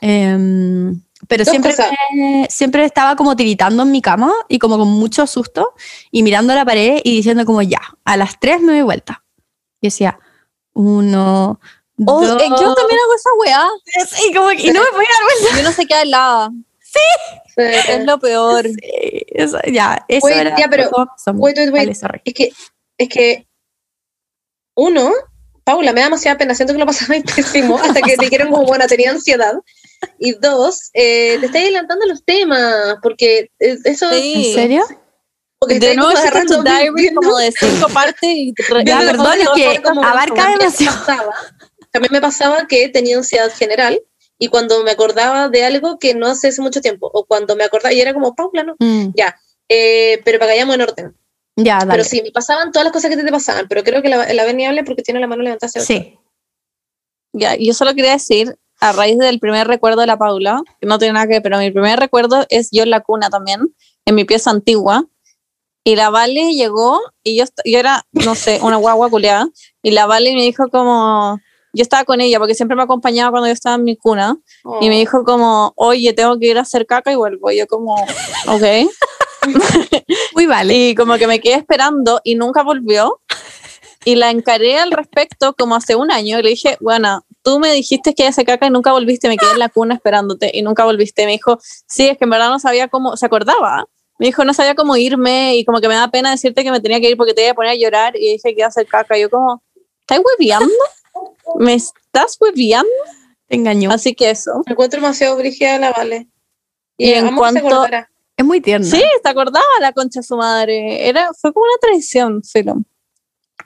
Em, pero Dos siempre, me- siempre estaba como tiritando en mi cama y como con mucho susto y mirando la pared y diciendo como, ya, a las tres me doy vuelta. Y decía, uno, Oh, dos, eh, yo también hago esa weá. tres", y, como, que- y no me podía dar vuelta. Y uno se queda helada. Es lo peor. Sí, eso- ya, eso Wait, era ya, pero- wait, wait, wait. Vale. Es que, es que, uno, Paula, me da demasiada pena, siento que lo pasaba pésimo hasta que te dijeron como, bueno, tenía ansiedad. Y dos, eh, te estás adelantando los temas, porque eso, Sí. ¿En serio? porque De nuevo hiciste tu diary como de cinco partes y re- Ya, perdón, es que abarca demasiado. También me pasaba que tenía ansiedad general y cuando me acordaba de algo que no hace hace mucho tiempo, o cuando me acordaba, y era como, Paula, ¿no? Mm, Ya, eh, pero para que vayamos en orden. ya, dale. Pero sí, me pasaban todas las cosas que te, te pasaban, pero creo que la, la Beni hable porque tiene la mano levantada hacia Sí. Ya, yo solo quería decir, a raíz del primer recuerdo de la Paula, que no tiene nada que ver, pero mi primer recuerdo es yo en la cuna también, en mi pieza antigua, y la Vale llegó, y yo, yo era, no sé, una guagua culeada, y la Vale me dijo como, yo estaba con ella, porque siempre me acompañaba cuando yo estaba en mi cuna, Oh. y me dijo como, oye, tengo que ir a hacer caca y vuelvo, y yo como, ok, Muy vale. y como que me quedé esperando y nunca volvió. Y la encaré al respecto como hace un año y le dije, bueno, tú me dijiste que ella se caca y nunca volviste, me quedé en la cuna esperándote y nunca volviste. Me dijo, sí, es que en verdad no sabía cómo, se acordaba. Me dijo, no sabía cómo irme y como que me da pena decirte que me tenía que ir porque te iba a poner a llorar y dije que iba a hacer caca. Y yo como, ¿estás hueviando? ¿Me estás hueviando? Te engañó. Así que eso. Me encuentro demasiado brígida la Vale. Y en que se cuanto- acordara. Es muy tierna. Sí, se acordaba la concha de su madre. Era, fue como una traición, filo.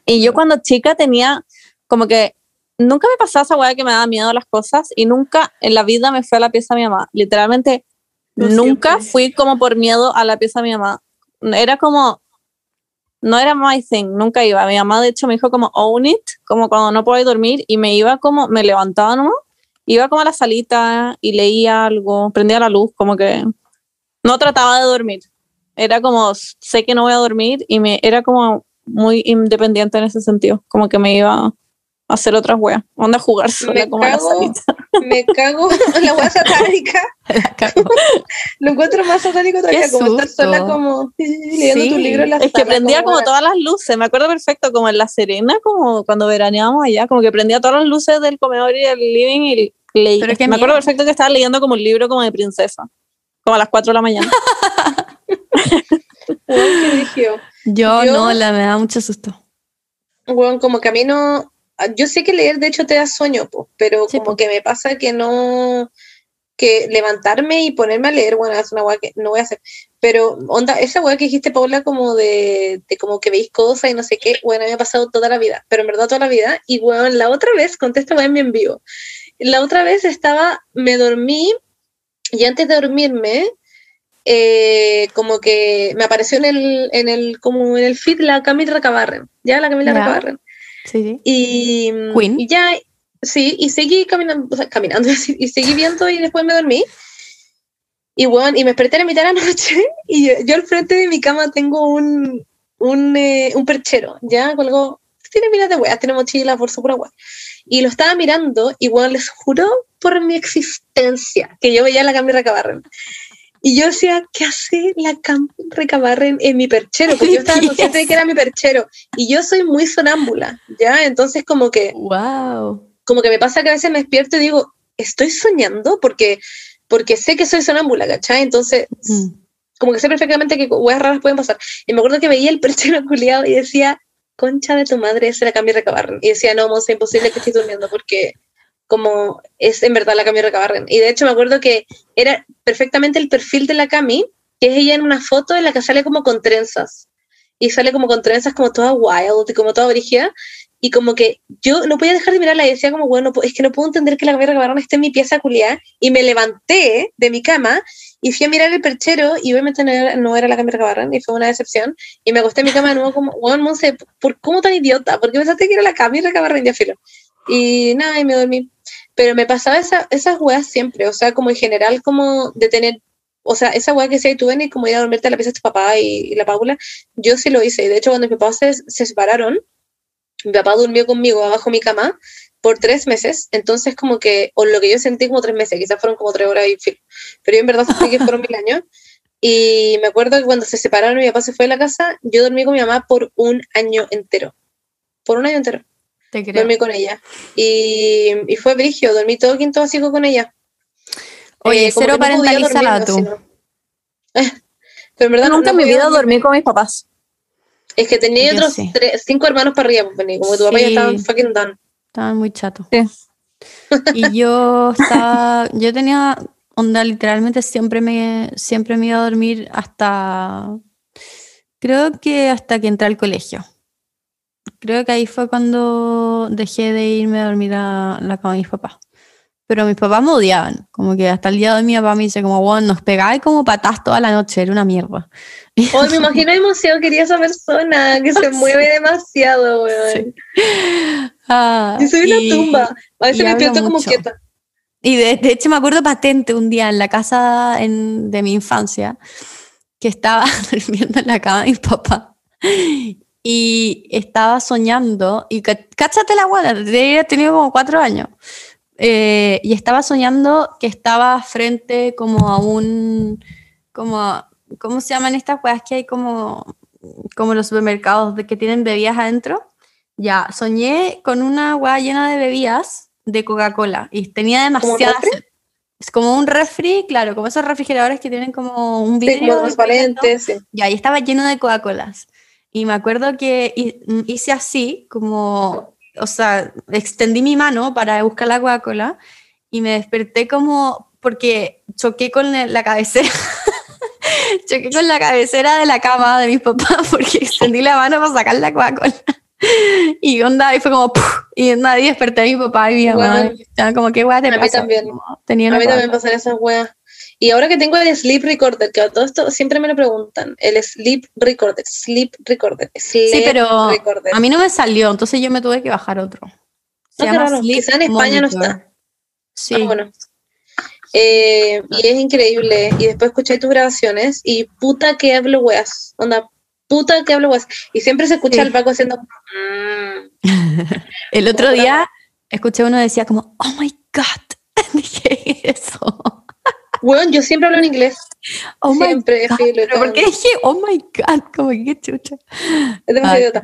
Y yo cuando chica tenía como que nunca me pasaba esa weá que me daba miedo a las cosas y nunca en la vida me fui a la pieza de mi mamá. Literalmente, nunca siempre. fui como por miedo a la pieza de mi mamá. Era como, no era my thing, nunca iba. Mi mamá de hecho me dijo como own it, como cuando no podía dormir y me iba como, me levantaba nomás, iba como a la salita y leía algo, prendía la luz, como que no trataba de dormir. Era como, sé que no voy a dormir y me era como muy independiente en ese sentido. Como que me iba hacer otras weas. Onda a jugar sola Me como a la cago. salita. Me cago en la wea satánica. Cago. Lo encuentro más satánico todavía, Qué como estar sola como leyendo Sí. tu libro en la Es que prendía como todas las luces, me acuerdo perfecto, como en La Serena, como cuando veraneábamos allá, como que prendía todas las luces del comedor y del living y leía. Pero Me acuerdo miedo. perfecto que estaba leyendo como un libro como de princesa, como a las 4 de la mañana. Qué. Yo, Yo- no, la me da mucho susto. Weón, como que a mí no. Yo sé que leer de hecho te da sueño, po, pero Sí, como po. que me pasa que no. Que levantarme y ponerme a leer, bueno, es una weá que no voy a hacer. Pero, onda, esa weá que dijiste, Paula, como de, de como que veis cosas y no sé qué, bueno, me ha pasado toda la vida, pero en verdad toda la vida. Y, weón, la otra vez, contesta weá en mi en vivo. La otra vez estaba, me dormí y antes de dormirme, eh, como que me apareció en el, en el, como en el feed la Camila Recabarren, ya la Camila. Recabarren. Sí, sí. Y, Queen. y ya, sí, y seguí caminando, o sea, caminando, y seguí viendo y después me dormí. Y bueno, y me desperté a la mitad de la noche y yo, yo al frente de mi cama tengo un, un, eh, un perchero, ya, colgó, tiene miles de weas, tiene mochila, bolsa, pura wea. Y lo estaba mirando y bueno, les juro por mi existencia que yo veía la Cami Recabarren. Y yo decía, ¿qué hace la Cami Recabarren en mi perchero? Porque yo estaba consciente de que era mi perchero. Y yo soy muy sonámbula, ¿ya? Entonces como que Wow. como que me pasa que a veces me despierto y digo, ¿estoy soñando? Porque, porque sé que soy sonámbula, ¿cachai? Entonces, Mm. como que sé perfectamente que weas raras pueden pasar. Y me acuerdo que veía el perchero culiado y decía, concha de tu madre, esa es la Cami Recabarren. Y decía, no, es imposible que estés durmiendo porque como es en verdad la Cami Recabarren. Y de hecho me acuerdo que era perfectamente el perfil de la Cami, que es ella en una foto en la que sale como con trenzas. Y sale como con trenzas como toda wild y como toda brígida. Y como que yo no podía dejar de mirarla y decía como, bueno, es que no puedo entender que la Cami Recabarren esté en mi pieza culiada. Y me levanté de mi cama y fui a mirar el perchero y obviamente no era, no era la Camila Cabarrán y fue una decepción. Y me acosté en mi cama de nuevo como, bueno, Monse, ¿por cómo tan idiota? ¿Por qué pensaste que era la Camila Cabarrán? Ya filo. Y nada, y me dormí. Pero me pasaba esa, esas weas siempre, o sea, como en general, como de tener, o sea, esa wea que decía, tú ven y como ir a dormirte a la pieza de tu papá y, y la Paula, yo sí lo hice. Y de hecho, cuando mis papás se, se separaron, mi papá durmió conmigo abajo de mi cama por tres meses, entonces como que, o lo que yo sentí como tres meses, quizás fueron como tres horas y filo. Pero yo en verdad sentí que fueron mil años. Y me acuerdo que cuando se separaron mi papá se fue de la casa, yo dormí con mi mamá por un año entero. Por un año entero. Te creo. Dormí con ella. Y, y fue brigio, dormí todo quinto básico con ella. Oye, Eh, cero no parentalizada tú. Pero en verdad no- nunca no en mi vida dormir. dormí con mis papás. Es que tenía Yo otros tres- cinco hermanos para arriba, pues, como tu papá ya Sí. estaba fucking done. Estaban muy chatos. Sí. Y yo estaba, yo tenía onda, literalmente siempre me, siempre me iba a dormir hasta, creo que hasta que entré al colegio. Creo que ahí fue cuando dejé de irme a dormir a la cama de mis papás. Pero mis papás me odiaban, como que hasta el día de hoy mi papá me dice como, bueno, nos pegaba como patas toda la noche, era una mierda. Hoy me imagino demasiado quería esa persona que se mueve demasiado, weón. Sí. Ah, Yo soy una y- tumba. A veces me despierto como quieta. Y de, de hecho me acuerdo patente un día en la casa en- de mi infancia que estaba durmiendo en la cama de mi papá y estaba soñando y cáchate la guada, había tenido como cuatro años eh, y estaba soñando que estaba frente como a un como a- ¿cómo se llaman estas weas que hay como como los supermercados de que tienen bebidas adentro? Ya, soñé con una wea llena de bebidas de Coca-Cola y tenía demasiada sed. Es como un refri, claro, como esos refrigeradores que tienen como un Sí, vidrio. como transparente, sí. Ya, y estaba lleno de Coca-Colas. Y me acuerdo que hi- hice así, como, o sea, extendí mi mano para buscar la Coca-Cola y me desperté como porque choqué con la cabecera. choqué con la cabecera de la cama de mis papás porque extendí la mano para sacar la Coca-Cola. Y onda, y fue como, y y desperté a mi papá y mi mamá. Bueno. y como, ¿qué weá te A mí también. Como, tenía A mí también pasan esas weas. Y ahora que tengo el sleep recorder, que a todo esto siempre me lo preguntan, el sleep recorder, sleep recorder, sleep Sí, pero recorder. a mí no me salió, entonces yo me tuve que bajar otro. Se Ah, Quizá en España no está. Sí. Ah, bueno. Eh, y es increíble. Y después escuché tus grabaciones y puta que hablo weas. Onda, puta que hablo WhatsApp. Y siempre se escucha Sí. al Paco haciendo. "Mm". El otro día escuché uno decía como, oh my God. Dije eso. Weón, yo siempre hablo en inglés. Oh my siempre, God. filo, Pero ¿por qué dije, oh my God? Como que qué chucha. Es demasiado Ay. idiota.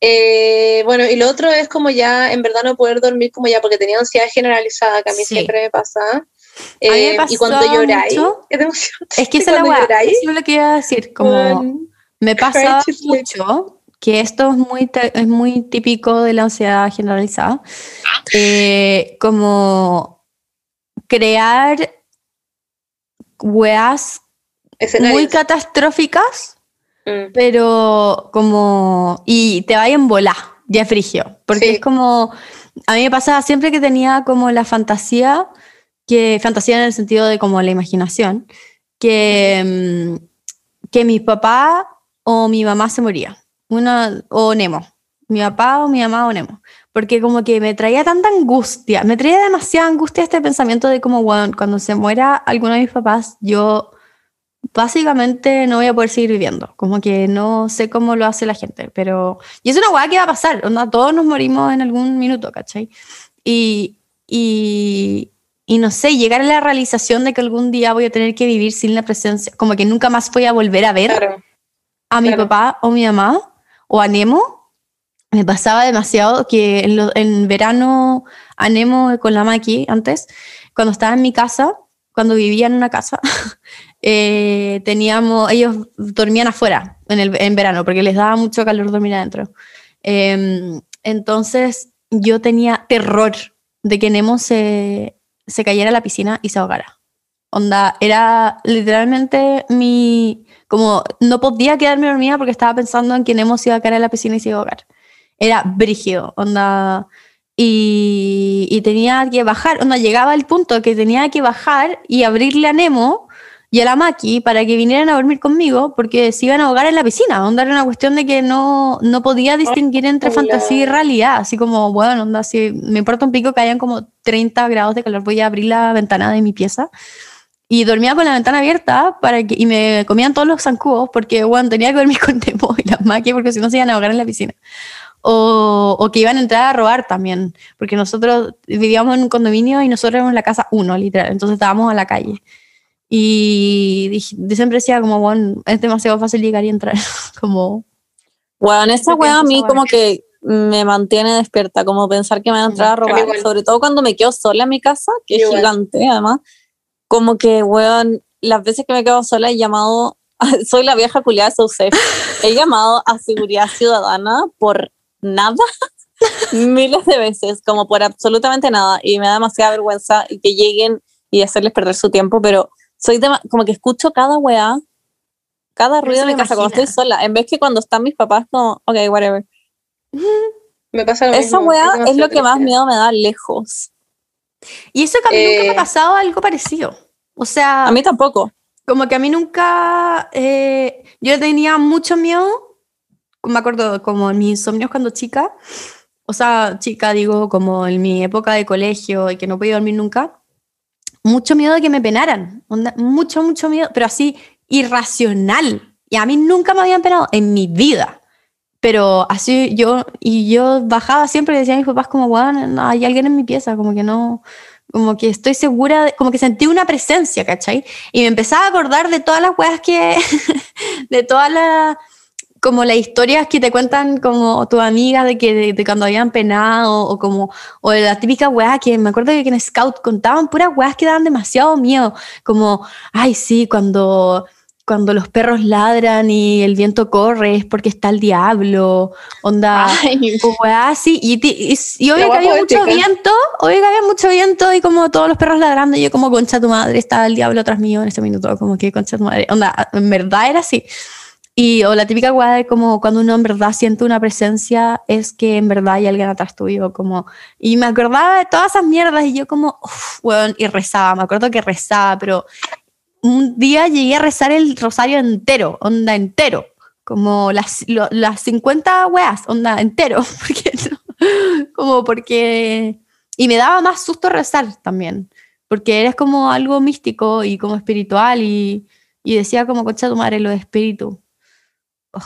Eh, bueno, y lo otro es como ya en verdad no poder dormir como ya porque tenía ansiedad generalizada, que a mí Sí. siempre me pasa. A mí me Eh, y pasó cuando lloráis, es Es que esa es la weá. Eso es lo que iba a decir. Como, weón, Me pasa mucho que esto es muy, es muy típico de la ansiedad generalizada. eh, como crear weas muy catastróficas, Mm. pero como. y te vayan en volar, ya frigio. Porque Sí. es como. A mí me pasaba siempre que tenía como la fantasía, que fantasía en el sentido de como la imaginación, que, mm, que mi papá o mi mamá se moría. Una, o Nemo. Mi papá o mi mamá o Nemo. Porque como que me traía tanta angustia, me traía demasiada angustia este pensamiento de como, bueno, cuando se muera alguno de mis papás, yo básicamente no voy a poder seguir viviendo. Como que no sé cómo lo hace la gente, pero... Y es una hueá que va a pasar, onda, todos nos morimos en algún minuto, ¿cachai? Y, y, y no sé, llegar a la realización de que algún día voy a tener que vivir sin la presencia, como que nunca más voy a volver a ver Claro. a mi claro. papá o mi mamá o a Nemo. Me pasaba demasiado que en, lo- en verano a Nemo con la Maki antes, cuando estaba en mi casa, cuando vivía en una casa, eh, teníamos, ellos dormían afuera en, el, en verano porque les daba mucho calor dormir adentro. Eh, entonces yo tenía terror de que Nemo se, se cayera a la piscina y se ahogara. Onda, era literalmente mi, como no podía quedarme dormida porque estaba pensando en que Nemo se iba a caer a la piscina y se iba a ahogar. Era brígido, onda. Y, y tenía que bajar, onda, llegaba el punto que tenía que bajar y abrirle a Nemo y a la Maki para que vinieran a dormir conmigo porque se iban a ahogar en la piscina. Onda, era una cuestión de que no, no podía distinguir entre fantasía y realidad. Así como, bueno, onda, si me importa un pico que hayan como 30 grados de calor, voy a abrir la ventana de mi pieza y dormía con la ventana abierta para que, y me comían todos los zancudos porque, bueno, tenía que dormir con Nemo y las Maki porque si no se iban a ahogar en la piscina. O, o que iban a entrar a robar también, porque nosotros vivíamos en un condominio y nosotros éramos la casa uno, literal, entonces estábamos a la calle. Y dije- siempre decía como, bueno, es demasiado fácil llegar y entrar, como... Bueno, esa weá a mí como que me mantiene despierta, como pensar que me van a entrar a robar, igual. sobre todo cuando me quedo sola en mi casa, que es gigante además, como que, weón, las veces que me quedo sola he llamado, soy la vieja culiada de Saucef, he llamado a Seguridad Ciudadana por nada, miles de veces, como por absolutamente nada, y me da demasiada vergüenza y que lleguen y hacerles perder su tiempo, pero soy como que escucho cada weá, cada ruido en mi casa cuando imagina. estoy sola, en vez que cuando están mis papás, como, ok, whatever. Me pasa lo Esa mismo, weá es demasiado lo que más miedo me da lejos. Y eso que a mí nunca me Eh. ha pasado algo parecido. O sea, A mí tampoco. como que a mí nunca, eh, yo tenía mucho miedo, me acuerdo como en mis insomnios cuando chica, o sea, chica digo como en mi época de colegio y que no podía dormir nunca, mucho miedo de que me penaran, onda, mucho, mucho miedo, pero así irracional. Y a mí nunca me habían penado en mi vida. Pero así yo, y yo bajaba siempre y decía a mis papás como, bueno, hay alguien en mi pieza, como que no, como que estoy segura, de- como que sentí una presencia, ¿cachai? Y me empezaba a acordar de todas las weas que, de todas las, como las historias que te cuentan como tus amigas de que de, de cuando habían penado o como, o las típicas weas que me acuerdo que en Scout contaban puras weas que daban demasiado miedo, como, ay sí, cuando cuando los perros ladran y el viento corre es porque está el diablo, onda, Ay, o weá así, y, y, y obvio La que había mucho viento, obvio que había mucho viento y como todos los perros ladrando, y yo como concha tu madre, estaba el diablo atrás mío en ese minuto, como que concha tu madre, onda, en verdad era así. Y o la típica weá de como cuando uno en verdad siente una presencia, es que en verdad hay alguien atrás tuyo, como, y me acordaba de todas esas mierdas y yo como, uff, y rezaba, me acuerdo que rezaba, pero un día llegué a rezar el rosario entero, onda entero, como las, lo- las 50 weas, onda entero, porque como porque... Y me daba más susto rezar también, porque eres como algo místico y como espiritual y, y decía como, concha tu madre, lo de espíritu. Ugh,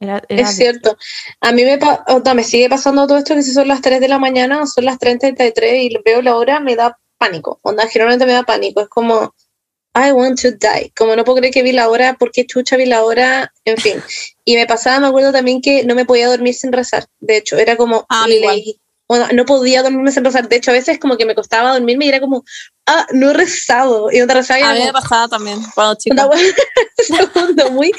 Era, era Es cierto. A mí me, pa- o sea, me sigue pasando todo esto que si son las 3 de la mañana o son las 3.33 y veo la hora, me da pánico. Onda, generalmente me da pánico. Es como, I want to die. Como no puedo creer que vi la hora, ¿por qué chucha vi la hora? En fin. Y me pasaba, me acuerdo también que no me podía dormir sin rezar. De hecho, era como, Ah, leí- no podía dormirme sin rezar. De hecho, a veces como que me costaba dormirme y era como, ah, no he rezado. Y onda rezaba y A mí me pasaba también cuando chica. segundo, muy,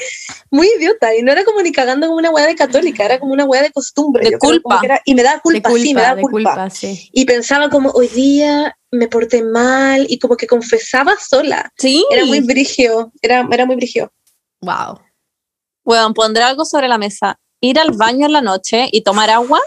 muy idiota. Y no era como ni cagando como una weá de católica, era como una weá de costumbre. De yo culpa. era- y me da de culpa, culpa, sí, me da de culpa. culpa, sí. Y pensaba como, hoy día me porté mal y como que confesaba sola. Sí. Era muy brigio, era, era muy brigio. Wow. Bueno, pondré algo sobre la mesa. Ir al baño en la noche y tomar agua.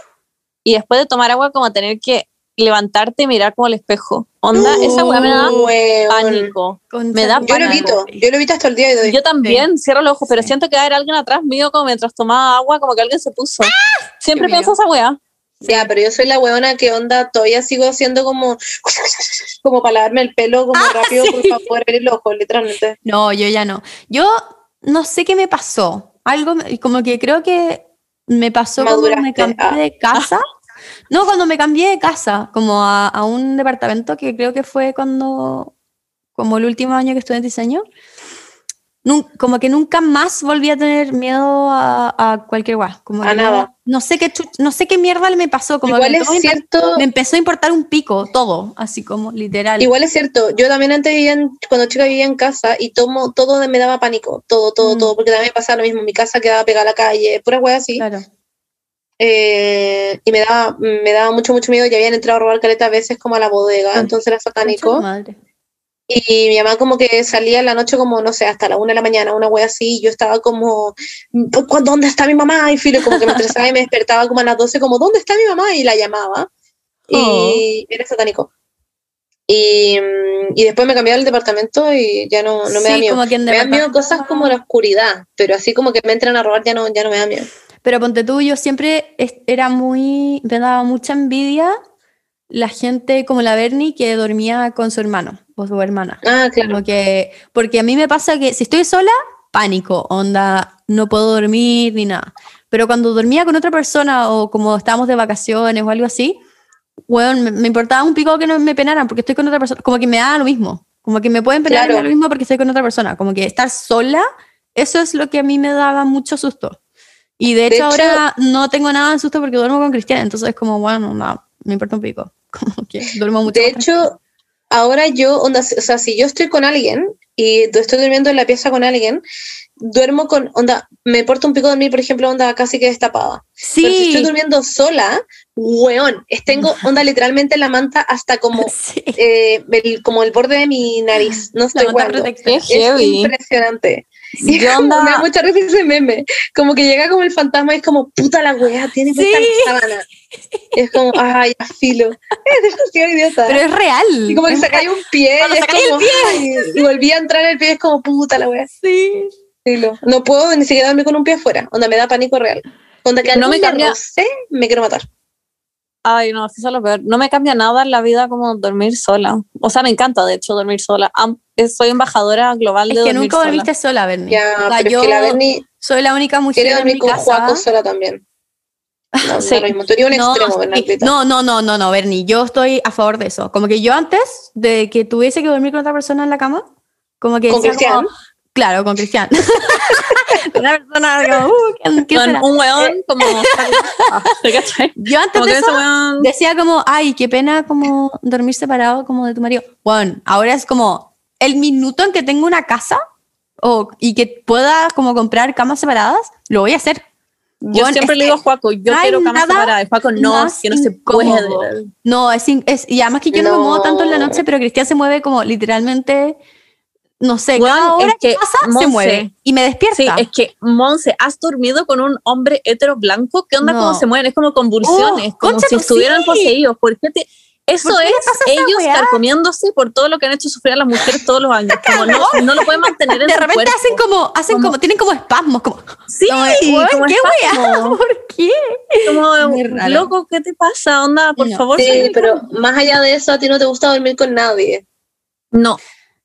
Y después de tomar agua, como tener que levantarte y mirar como el espejo. Onda, esa weá me da Weón. pánico. Concha Me da tu Yo lo evito, yo lo evito hasta el día de hoy. Yo también cierro los ojos, pero Sí. siento que va a haber alguien atrás mío como mientras tomaba agua, como que alguien se puso. Siempre Qué pienso esa weá. Ya, pero yo soy la weona que onda, todavía sigo haciendo como, como para lavarme el pelo como rápido sí. para poder abrir los ojos, literalmente. No, yo ya no. Yo no sé qué me pasó. Algo, me- como que creo que me pasó cuando me Maduraste, cambié ah. de casa. No, cuando me cambié de casa, como a, a un departamento que creo que fue cuando, como el último año que estuve en diseño. Como que nunca más volví a tener miedo a, a cualquier guay. Como A no- nada. No, sé qué no sé qué mierda me pasó. Como Igual que es me, empe- cierto, me empezó a importar un pico, todo, así como literal. Igual es cierto, yo también antes vivía, en- cuando chica vivía en casa y tomo, todo me daba pánico, todo, todo, Mm. todo, porque también me pasaba lo mismo, mi casa quedaba pegada a la calle, pura wea así, Claro. eh, y me daba, me daba mucho, mucho miedo, ya habían entrado a robar caleta a veces como a la bodega, Ah, entonces era satánico, madre. Y mi mamá como que salía en la noche como, no sé, hasta la una de la mañana, una wea así, y yo estaba como, "¿Cu- ¿dónde está mi mamá? Y filo, como que me estresaba y me despertaba como a las 12, como, ¿dónde está mi mamá? Y la llamaba, y era satánico. Y, mm, y después me cambié al departamento y ya no, no me da Sí, miedo. como que Me dan miedo cosas como la oscuridad, pero así como que me entran a robar ya no, ya no me da miedo. Pero ponte tú, yo siempre era muy, me daba mucha envidia la gente como la Bernie que dormía con su hermano o su hermana. Ah, claro. Como que, porque a mí me pasa que si estoy sola, pánico, onda, no puedo dormir ni nada. Pero cuando dormía con otra persona o como estábamos de vacaciones o algo así, bueno, me, me importaba un pico que no me penaran porque estoy con otra persona, como que me da lo mismo, como que me pueden penar y me da Claro. lo mismo porque estoy con otra persona, como que estar sola, eso es lo que a mí me daba mucho susto. Y de hecho, hecho- ahora no tengo nada de susto porque duermo con Cristian, entonces es como, bueno, no, me importa un pico, como que duermo mucho. De hecho, ahora yo, onda, o sea, si yo estoy con alguien y estoy durmiendo en la pieza con alguien, duermo con, onda, me porto un pico dormir, por ejemplo, onda casi que destapada. Sí. Pero si estoy durmiendo sola, weón, tengo onda literalmente la manta hasta como, Sí. eh, el, como el borde de mi nariz. No estoy La manta Es heavy. impresionante. Y ¿Qué onda? me da mucha risa ese meme. Como que llega como el fantasma y es como, puta la weá, tiene puesta Sí. la sábana. Y es como, ay, ya filo. Es demasiado idiota. Pero es real. y como que Es sacáis un pie y es como, ay, y volví a entrar el pie, es como, puta la weá. Sí. Filo. No puedo ni siquiera dormir con un pie afuera. Onda, me da pánico real. Onda que No me día cambia- roce, me quiero matar. Ay, no, eso es lo peor. No me cambia nada en la vida como dormir sola. O sea, me encanta, de hecho, dormir sola. Am- eh, soy embajadora global Es de que dormir nunca sola. dormiste sola, Bernie. Ya, O sea, pero yo es que la Berni soy la única mujer quiere en dormir mi con casa. Juaco sola también. No, Sí. mismo. Tú un No, extremo, sí. Bernardita. no, no, no, no, no, Bernie. Yo estoy a favor de eso. Como que yo antes de que tuviese que dormir con otra persona en la cama, como que ¿Con decía como- Cristian? claro, con Cristian. Una persona como, uh, ¿quién- quién Con un weón como... ¿te cachai? Yo antes Como de eso weón... decía como, ay, qué pena como dormir separado como de tu marido. Bueno, ahora es como el minuto en que tengo una casa o, y que pueda como comprar camas separadas, lo voy a hacer. Yo Weón, siempre le digo a Juaco, yo no quiero cama separada. Y Juaco, no, que no se puede. No, es, in- es- y además que yo no. me No. muevo tanto en la noche, pero Cristian se mueve como literalmente, no sé, Weón, cada hora es que que, pasa se Monse, mueve y me despierta. Sí, es que, Monse, ¿has dormido con un hombre hetero blanco? ¿Qué onda No. cómo se mueven? Es como convulsiones, Oh, como concha si tu- estuvieran sí. poseídos. ¿Por qué te...? Eso ¿Por qué le es ellos carcomiéndose por todo lo que han hecho sufrir a las mujeres todos los años. Como no, no lo pueden mantener en de su repente cuerpo. hacen como, hacen Como- como, tienen como espasmos, como, Sí, weón, como qué espasmo. ¿por qué? Como, loco, ¿qué te pasa? Onda, por No. favor. Sí, pero más allá de eso, a ti no te gusta dormir con nadie. No,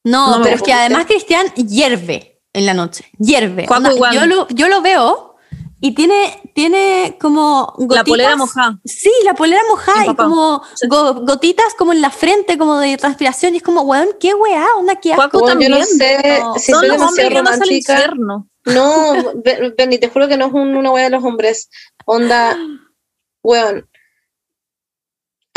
No, No pero es que además Cristian hierve en la noche, hierve. Igual. yo, lo, yo lo veo y tiene, tiene como gotitas. La polera mojada. Sí, la polera mojada y como go- gotitas como en la frente, como de transpiración. Y es como, weón, qué weá, onda, qué asco. Juaco Bueno, yo no también. sé no. si soy demasiado romántica. No, Be- Benny, te juro que no es un- una wea de los hombres. Onda, weón.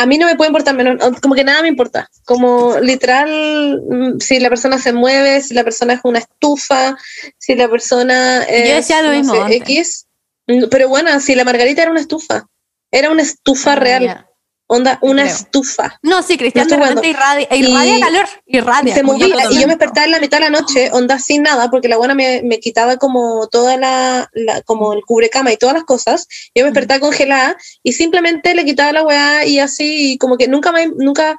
A mí no me puede importar menos, como que nada me importa. Como literal, mm, si la persona se mueve, si la persona es una estufa, si la persona es decía lo no mismo sé, antes. X. Mm, Pero bueno, si la margarita era una estufa, era una estufa real, Ya. Onda, una Creo. estufa. No, sí, Cristian No de repente irradia, irradia Y- calor, irradia. se movía y yo me despertaba en la mitad de la noche, onda sin nada, porque la buena me, me quitaba como toda la, la- como el cubrecama y todas las cosas. Yo me despertaba congelada y simplemente le quitaba la weá y así, y como que nunca me, nunca,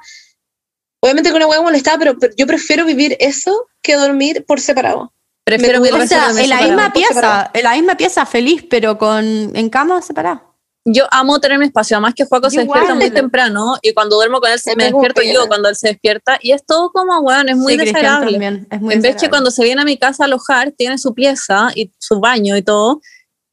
obviamente que una weá molestaba, pero, pero yo prefiero vivir eso que dormir por separado. Prefiero mil O sea, en la misma pieza, en la misma pieza feliz, pero con en cama separada. Yo amo tener mi espacio, además que Juaco se Yo despierta igual. muy temprano y cuando duermo con él se- Me despierto yo cuando él se despierta y es todo como, weón, es muy Sí, desagradable. también, es muy en vez que cuando se viene a mi casa a alojar, tiene su pieza y su baño y todo.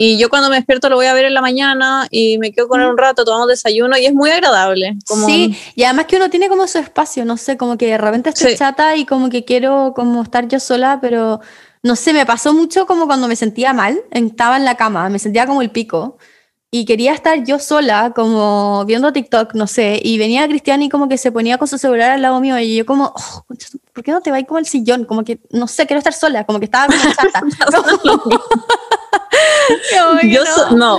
Y yo cuando me despierto lo voy a ver en la mañana y me quedo con él un rato, tomamos desayuno y es muy agradable. Como, Sí, y además que uno tiene como su espacio, no sé, como que de repente estoy Sí. chata y como que quiero como estar yo sola, pero no sé, me pasó mucho como cuando me sentía mal, estaba en la cama, me sentía como el pico y quería estar yo sola, como viendo TikTok, no sé, y venía Cristian y como que se ponía con su celular al lado mío y yo como, "Oh, ¿por qué no te vas como al sillón? Como que, no sé, quiero estar sola, como que estaba como chata. Que yo no. so- no.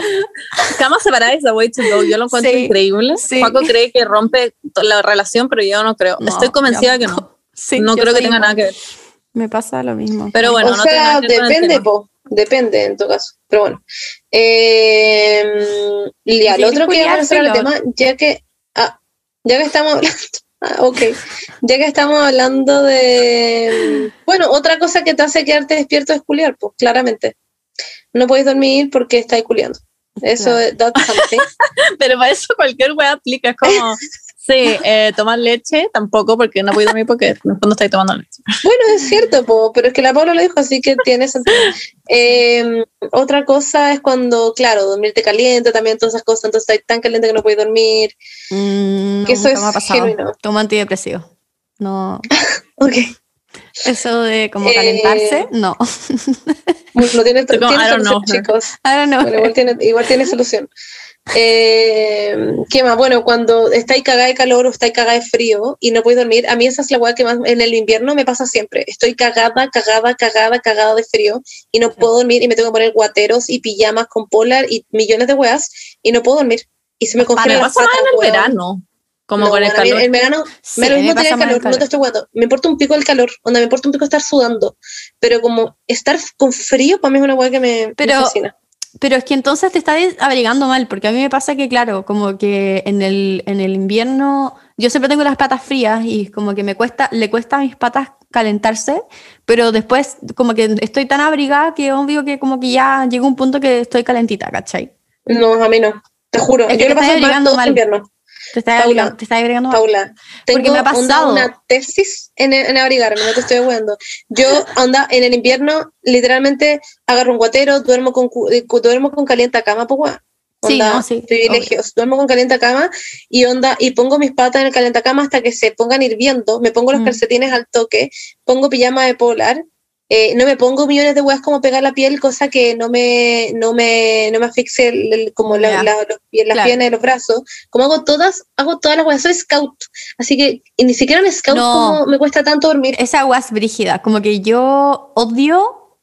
Cama separada is the way to go. Yo lo encuentro Sí, increíble. sí. Juaco cree que rompe la relación, pero yo no creo. No, Estoy convencida yo- que no. Sí, no creo que tenga igual. nada que ver. Me pasa lo mismo. Pero bueno, o no sea, depende, po, depende en todo caso. Pero bueno. Eh, y al Sí, otro que culiar, vamos a hablar el tema, ya que, ah, ya que estamos hablando, ah, ok, ya que estamos hablando de, bueno, otra cosa que te hace quedarte despierto es culiar, pues claramente. No podéis dormir porque estáis culiando. Eso Claro. es that's something. Pero para eso cualquier wea aplica. Es como, sí, eh, tomar leche tampoco, porque no voy a dormir porque en el fondo estoy tomando leche. Bueno, es cierto, po, pero es que la Paula lo dijo, así que tiene sentido. Eh, otra cosa es cuando, claro, dormirte caliente, también todas esas cosas, entonces estás tan caliente que no puedes dormir. Mm, Que eso es ha pasado. genuino. Tomo antidepresivo. No. Ok. Eso de como Eh, calentarse, no. Bueno, tiene, tiene solución, know. chicos. I don't know. Bueno, igual, tiene, igual tiene solución. Eh, ¿Qué más? Bueno, cuando estáis cagada de calor o estáis cagada de frío y no podéis dormir, a mí esa es la hueá que más en el invierno me pasa siempre. Estoy cagada, cagada, cagada, cagada de frío y no puedo dormir y me tengo que poner guateros y pijamas con polar y millones de hueás y no puedo dormir. Y se me Me congelan las pasa más en el verano, como No, con el calor. En verano Sí, me lo me mismo tener el calor, no te calor. estoy jugando. Me importa un pico el calor, onda, me importa un pico estar sudando. Pero como estar con frío, para mí es una hueá que me, me Pero- fascina. Pero es que entonces te estás abrigando mal, porque a mí me pasa que, claro, como que en el, en el invierno yo siempre tengo las patas frías y como que me cuesta, le cuesta a mis patas calentarse, pero después como que estoy tan abrigada que obvio que como que ya llega un punto que estoy calentita, ¿cachai? No, a mí no. Te juro. Es que yo te lo paso estás mal abrigando todo invierno. Te estás Paula, abrigando, te estás mal. Paula, tengo Porque me ha onda, pasado. una tesis en, en abrigarme, no te estoy jugando. Yo, onda, en el invierno, literalmente agarro un guatero, duermo con, eh, duermo con calienta cama, pues, weón. Sí, Onda, no, sí, privilegios. Duermo con calienta cama y onda, y pongo mis patas en el cama hasta que se pongan hirviendo. Me pongo los Mm. calcetines al toque, pongo pijama de polar. Eh, no me pongo millones de huevas como pegar la piel, cosa que no me, no me, no me asfixie el- el- como la- la- los las Claro. piernas y los brazos. Como hago todas, hago todas las huevas. Soy scout. Así que y ni siquiera en scout No. como me cuesta tanto dormir. Esa agua es brígida, como que yo odio,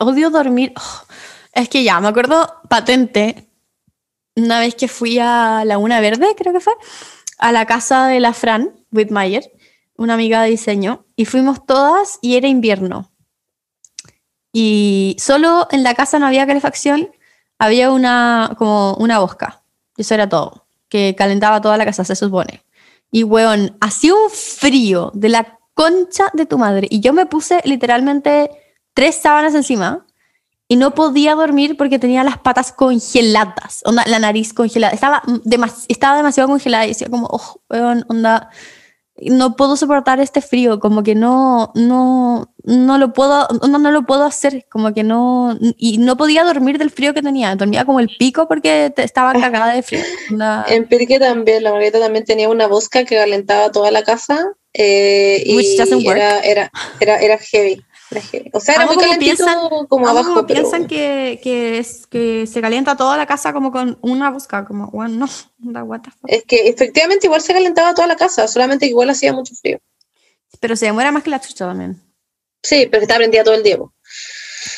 odio dormir. Oh, es que ya, me acuerdo patente, una vez que fui a Laguna Verde, creo que fue, a la casa de la Fran Whitmire, una amiga de diseño, y fuimos todas y era invierno. Y solo en la casa no había calefacción, había una, como una bosca. Eso era todo, que calentaba toda la casa, se supone. Y weón, hacía un frío de la concha de tu madre. Y yo me puse literalmente tres sábanas encima y no podía dormir porque tenía las patas congeladas, onda, la nariz congelada. Estaba, demas- estaba demasiado congelada y decía como, oh, weón, onda, no puedo soportar este frío, como que no, no, no lo puedo, no, no lo puedo hacer, como que no, y no podía dormir del frío que tenía, dormía como el pico porque estaba cagada de frío. Onda- En Pirque también, la Margarita también tenía una bosca que calentaba toda la casa eh, y era, era, era, era heavy. O sea, era muy como piensan- como abajo, como pero piensan que, que, es, que se calienta toda la casa como con una busca, como, bueno, no, what the fuck. es que efectivamente igual se calentaba toda la casa, solamente igual hacía mucho frío. Pero se demora más que la chucha también. Sí, pero estaba prendida todo el tiempo.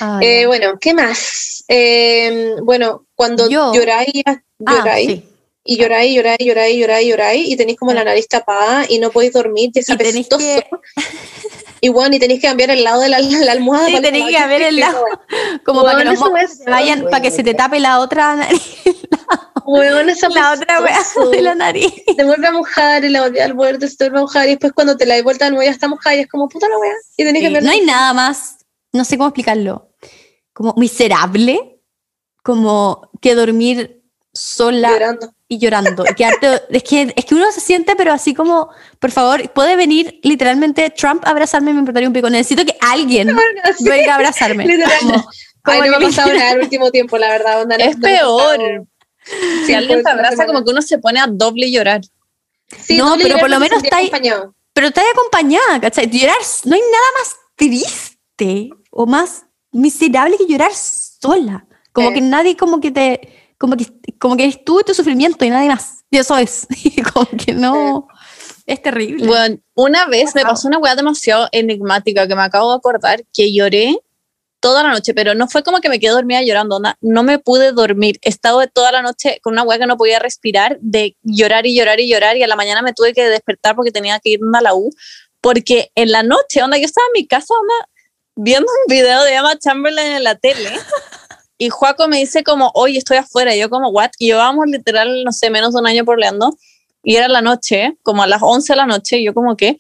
Ah, Eh, bueno, ¿qué más? Eh, bueno, cuando Yo- lloráis, Ah, sí. Y lloráis, lloráis, lloráis, lloráis, lloráis, y tenéis como la nariz tapada y no podéis dormir, y es apestoso. que- Y bueno, y tenéis que cambiar el lado de la, la almohada. Sí, tenéis que cambiar el lado. Como Weón, para que los se vayan, para que se te tape la otra nariz, Weón, esa la otra wea de la nariz. Te vuelve a mojar y la volví al borde, se te vuelve a mojar y después cuando te la das vuelta de nuevo ya está mojada y es como puta la wea. Y tenés que Sí, cambiar no hay nada más, no sé cómo explicarlo, como miserable, como que dormir sola llorando. y llorando. y quedarte- es, que, es que uno se siente, pero así como, por favor, puede venir literalmente Trump a abrazarme y me importaría un pico. Necesito que alguien Sí, venga a abrazarme. literal. Como- como Ay, no me ha pasado nada el último tiempo, la verdad. onda, no- Es no peor. Si Sí, alguien te una abraza, como que uno se pone a doble llorar. Sí, No, doble pero por lo menos está ahí- pero estás acompañada, ¿cachai? Llorar, no hay nada más triste o más miserable que llorar sola. Como Sí. que nadie como que te, como que, como que eres tú y tu sufrimiento y nadie más. Y eso es. Y como que no, es terrible. Bueno, una vez me pasó una weá demasiado enigmática que me acabo de acordar que lloré toda la noche, pero no fue como que me quedé dormida llorando, onda, no me pude dormir. He estado toda la noche con una weá que no podía respirar, de llorar y llorar y llorar, y a la mañana me tuve que despertar porque tenía que irme a la U, porque en la noche, onda, yo estaba en mi casa, onda, viendo un video de Emma Chamberlain en la tele. Y Juaco me dice como, oye, estoy afuera. Y yo como, what? Y llevábamos literal, no sé, menos de un año por Leando. Y era la noche, como a las 11 de la noche. Y yo como, ¿qué?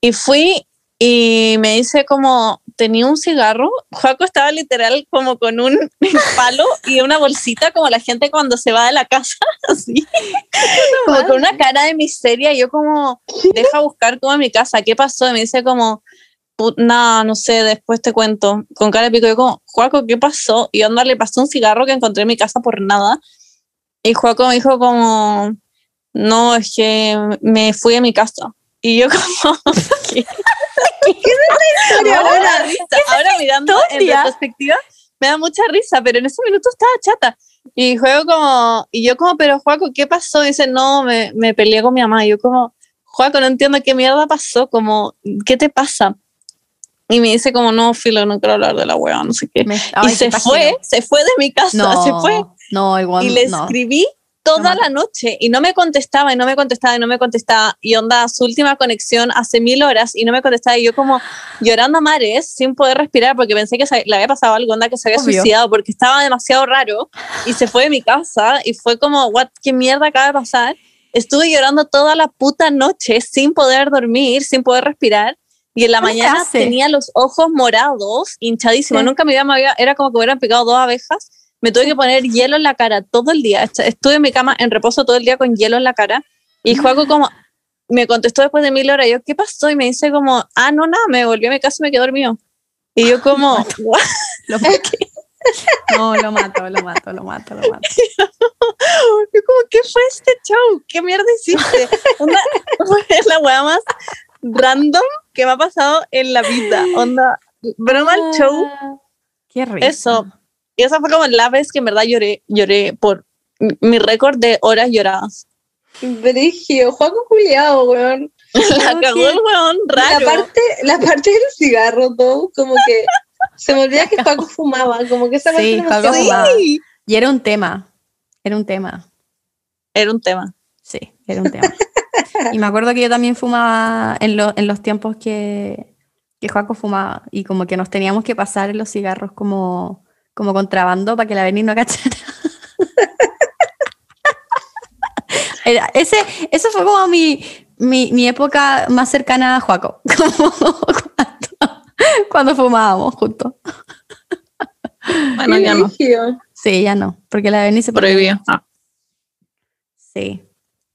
Y fui y me dice como, tenía un cigarro. Juaco estaba literal como con un palo y una bolsita como la gente cuando se va de la casa, así. como con una cara de miseria. Y yo como, deja buscar como en mi casa, ¿qué pasó? Y me dice como, "Pu- nada, no sé, después te cuento. Con cara de pico, yo como, Juaco, ¿qué pasó? Y onda le pasó un cigarro que encontré en mi casa por nada. Y Juaco me dijo como, no, es que me fui a mi casa. Y yo como, ¿qué? historia, ahora, ahora? risa. Ahora mirando en retrospectiva, me da mucha risa, pero en ese minuto estaba chata. Y juego como, y yo como, pero Juaco, ¿qué pasó? Y dice, no, me, me peleé con mi mamá. Y yo como, Juaco, no entiendo qué mierda pasó, como, ¿qué te pasa? Y me dice como, no, Filo, no quiero hablar de la wea, no sé qué. Me- y ay, se qué fue, pajero. se fue de mi casa, No, se fue. no, igual Y le escribí toda No. la noche y no me contestaba y no me contestaba y no me contestaba. Y onda, su última conexión hace mil horas y no me contestaba. Y yo como llorando a mares sin poder respirar porque pensé que se- le había pasado algo, onda que se había Obvio. suicidado porque estaba demasiado raro y se fue de mi casa y fue como, what, qué mierda acaba de pasar. Estuve llorando toda la puta noche sin poder dormir, sin poder respirar. Y en la ¿Cómo se mañana hace? tenía los ojos morados, hinchadísimos. Sí. Nunca me había, me había- era como que me hubieran picado dos abejas. Me tuve que poner hielo en la cara todo el día. Est- Estuve en mi cama en reposo todo el día con hielo en la cara. Y Juaco como me contestó después de mil horas. Yo, ¿qué pasó? Y me dice como, ah, no, nada, me volví a mi casa y me quedé dormido. Y yo como, "What?". Lo mato. No, lo mato, lo mato, lo mato, lo mato. Yo como, ¿qué fue este show? ¿Qué mierda hiciste? Fue la weá más random que me ha pasado en la vida. Onda, broma el show. Ah, Qué rico. Eso. Y esa fue como la vez que en verdad lloré, lloré por mi- récord de horas lloradas. Brigio, Juaco culiado, weón. La cagó el weón La raro. parte, la parte del cigarro, todo, como que se me olvida que Juaco fumaba, como que esa parte Sí, se- fumaba. Sí. Y era un tema. Era un tema. Era un tema. Sí, era un tema. y me acuerdo que yo también fumaba en, lo- en los tiempos que, que Joaco fumaba. Y como que nos teníamos que pasar los cigarros como, como contrabando para que la Beni no cachara. Era- ese, eso fue como mi, mi, mi época más cercana a Joaco. Como cuando, cuando fumábamos juntos. Bueno, ya no. Sí, ya no, porque la Beni se Prohibido. Ah. Sí.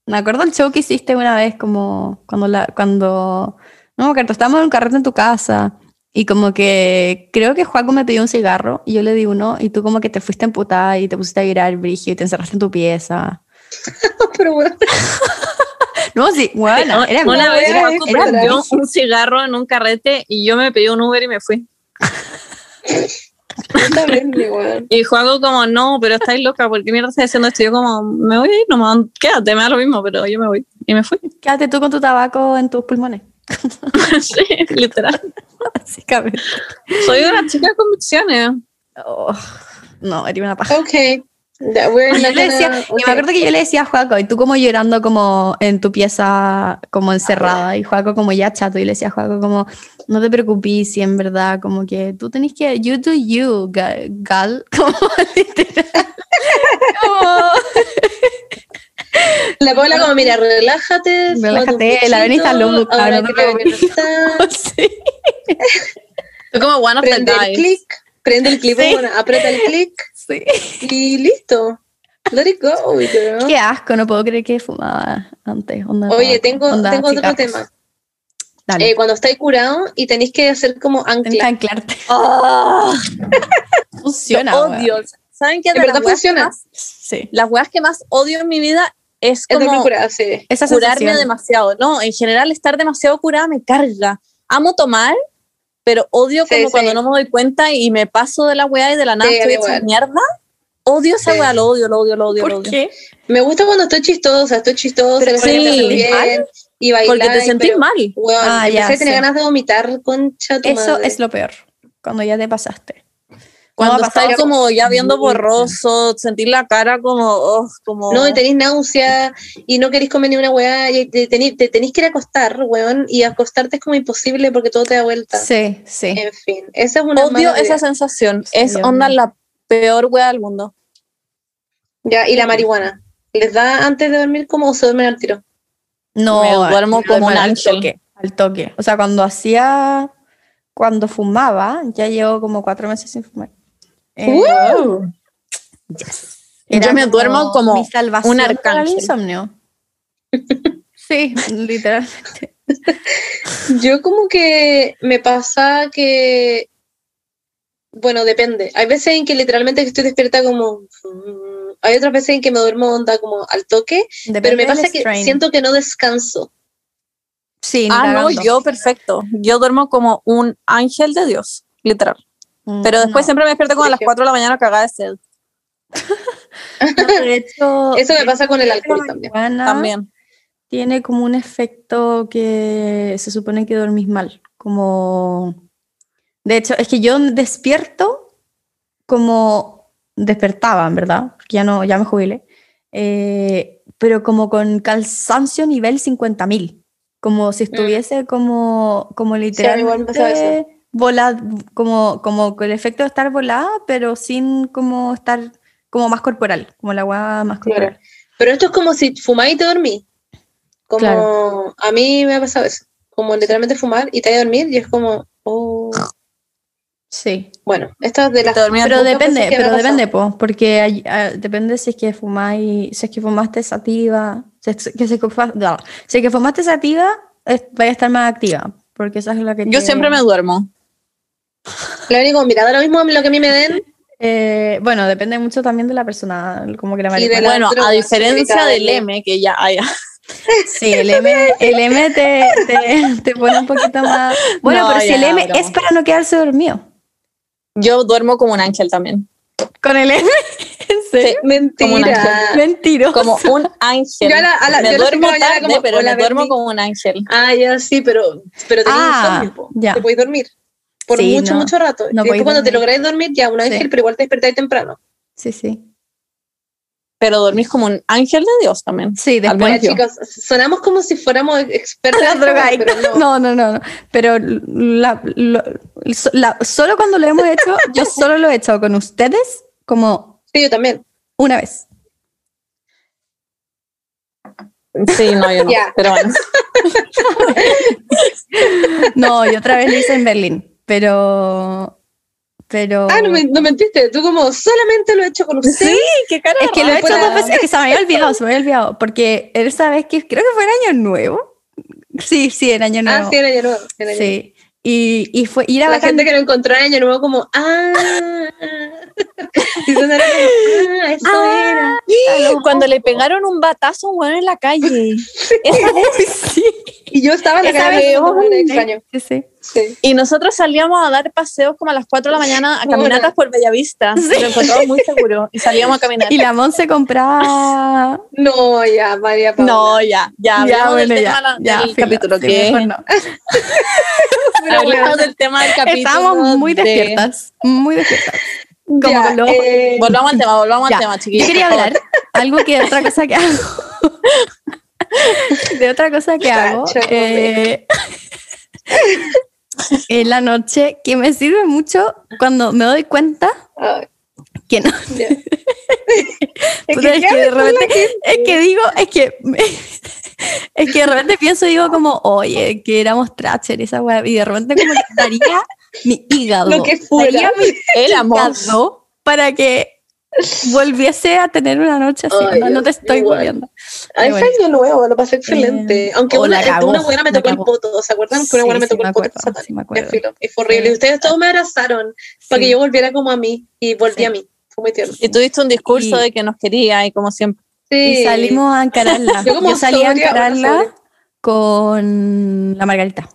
Me acuerdo el show que hiciste una vez, como cuando la, cuando, no me acuerdo, estábamos en un carrete en tu casa y como que creo que Juaco me pidió un cigarro y yo le di uno y tú como que te fuiste emputada y te pusiste a virar brigio y te encerraste en tu pieza. Pero bueno, No, sí, bueno, era Una vez era- Juaco rarísimo. un cigarro en un carrete y yo me pedí un Uber y me fui. Y Juaco como, no, pero estáis loca, ¿por qué mierda estás haciendo esto? Y yo como, me voy a ir nomás, quédate, me da lo mismo, pero yo me voy. Y me fui. Quédate tú con tu tabaco en tus pulmones. sí, literal. Básicamente. Soy una chica de convicciones. Oh, no, era una paja. Ok. We're yo le decía, gonna- y me acuerdo que yo le decía a Juaco, y tú como llorando como en tu pieza, como encerrada, y Juaco como ya chato, y le decía a Juaco como, no te preocupes, si en verdad, como que tú tenés que, you do you, ga- gal, como literal. Como, La Paula como, mira, relájate. Relájate, la está pechito, loca, ahora no te. Soy como one of the Prende el guys. clic, prende el clip, Sí. bueno, aprieta el clic sí. y listo. Let it go, girl. Qué asco, no puedo creer que fumaba antes. onda Oye, tengo, onda tengo otro tema. Dale, Eh, cuando estáis curado y tenéis que hacer como ancla. anclarte. Ah, Funciona, lo odio. ¿Saben qué? ¿En De verdad las weas que funciona? más- Sí. Las weas que más odio en mi vida es como curada, sí. Esa curarme demasiado. No, en general estar demasiado curada me carga. Amo tomar, pero odio Sí, como sí. cuando no me doy cuenta y me paso de la wea y de la nada Sí, estoy hecha mierda. Odio esa Sí. wea, lo odio, lo odio, lo odio, lo ¿Por odio. qué? Me gusta cuando estoy chistosa, estoy chistosa, Pero sí. siento ¿Te bien mal? y bailar. Porque te sentís pero, mal. weón, Ah, empecé ya, a tener ganas de vomitar, concha tu Eso madre. es lo peor. Cuando ya te pasaste. Cuando estás como ya viendo borroso, sentir la cara como, oh, como... No, y tenéis náusea y no queréis comer ni una weá y te tenéis, te tenéis que ir a acostar, weón, y acostarte es como imposible porque todo te da vuelta. Sí, sí. En fin, esa es una Odio esa idea. sensación. Sí, es Dios onda mío. la peor wea del mundo. Ya, y la marihuana. ¿Les da antes de dormir como o se duermen al tiro? No, Me duermo como un al toque, al toque. O sea, cuando hacía, cuando fumaba, ya llevo como cuatro meses sin fumar. Eh, ¡Uh! yes. Yo me duermo como mi salvación un para el arcángel. insomnio. Sí, literalmente. Yo como que me pasa que, bueno, depende. Hay veces en que literalmente estoy despierta como, mm, hay otras veces en que me duermo onda como al toque, pero me pasa que strain. siento que no descanso. Sí, Ah, no, yo perfecto. Yo duermo como un ángel de Dios, literal. Mm, Pero después no. siempre me despierto como a las Dije. 4 de la mañana cagada de sed. No, de hecho, Eso me pasa con el alcohol también. También. Tiene como un efecto que se supone que dormís mal. Como. De hecho, es que yo despierto como despertaba, en verdad, porque ya no, ya me jubilé. eh, pero como con cansancio nivel 50.000. Como si estuviese como, como Mm. mí igual literalmente volada, como, como con el efecto de estar volada, pero sin como estar como más corporal, como la agua más Claro. corporal. Pero esto es como si fumáis y te dormís. Como Claro. a mí me ha pasado eso. Como literalmente fumar y te vas a dormir y es como, oh. Sí. Bueno, esta es de las Pero depende, pero depende, po, porque hay- ah, depende si es que fumáis, si es que fumaste sativa, si es que, si es que, fa- no, si es que fumaste sativa, es- vaya a estar más activa, porque esa es la que Yo te- siempre me duermo. Lo único, mira, da lo mismo lo que a mí me den. Eh, bueno, depende mucho también de la persona, como que la marihuana. la- Bueno, a diferencia del de- M, que ya, ah, ya. Sí, el M, el M te, te, te pone un poquito más... Bueno, No, pero si el M es para no quedarse dormido. Yo duermo como un ángel también. Con el M, Como un Mentira. mentiroso. Como un ángel. Yo a la- a la- me yo duermo tarde, como, pero "Hola, me duermo Bernie". como un ángel. Ah, ya sí, pero, pero tenés Ah, insomnio. Te podéis dormir. Por Sí, mucho, no, mucho rato. no después cuando te lográis dormir, ya un ángel, Sí. pero igual te despertáis temprano. Sí, sí. Pero dormís como un ángel de Dios también. Sí, después... yo. chicos, sonamos como si fuéramos expertos en esta droga No, no. no, no, no. Pero la- lo- so- la- solo cuando lo hemos hecho, yo solo lo he hecho con ustedes como Sí, yo también. una vez. Sí, no, yo no. Ya. Pero bueno. No, y otra vez lo hice en Berlín. Pero, Pero. Ah, no, me- no mentiste. Tú como, solamente lo he hecho con usted. Sí, qué cara. Es que lo he hecho dos veces, es que se me había olvidado, se me había olvidado. Porque esa vez que creo que fue en Año Nuevo. Sí, sí, en Año Nuevo. Ah, sí, en Año Nuevo. en Año Nuevo. Sí. Y, y fue, y era La bacán. gente que lo encontró en Año Nuevo como, ah, y como, ah, eso Ah, era. Cuando le pegaron un batazo a un weón en la calle. Esa vez. sí, Y yo estaba en la vez- oh, era extraño. sí, sí. Sí. Y nosotros salíamos a dar paseos como a las 4 de la mañana a caminatas por Bellavista. Sí. Lo encontramos muy seguro. Y salíamos a caminar. Y la Monse compraba. No, ya, María Paula. No, ya, ya. Ya, bueno, del ya, tema ya, del filo, capítulo. sí, que mejor no. hablemos del tema del capítulo. Estábamos muy de- despiertas, muy despiertas. Como Ya, con los- eh, Volvamos al tema, volvamos Ya, al tema, chiquillos. Yo quería hablar algo que otra cosa que hago. de otra cosa que hago. Eh, en la noche que me sirve mucho cuando me doy cuenta ay, que no. Es que, es ¿qué que de haces con la repente, gente? es que digo, es que es que de repente pienso digo como, oye, que éramos Tracher esa weá, y de repente como que daría mi hígado. Lo que fuera. daría mi El amor. para que volviese a tener una noche así. Ay, no, no te estoy igual. volviendo. Ay, fue año nuevo, lo pasé excelente. Eh, Aunque una, cagó, una buena me tocó el poto, ¿se acuerdan? Que una buena me sí, tocó me el poto. acuerdo, sí me acuerdo. filo, Y fue horrible. Y ustedes todos me abrazaron para que yo volviera como a mí. Y volví Sí. a mí. Fue muy tierno. Y tuviste un discurso Y- de que nos quería y como siempre. Y salimos a encararla. Yo como Yo salí a encararla con la Margarita.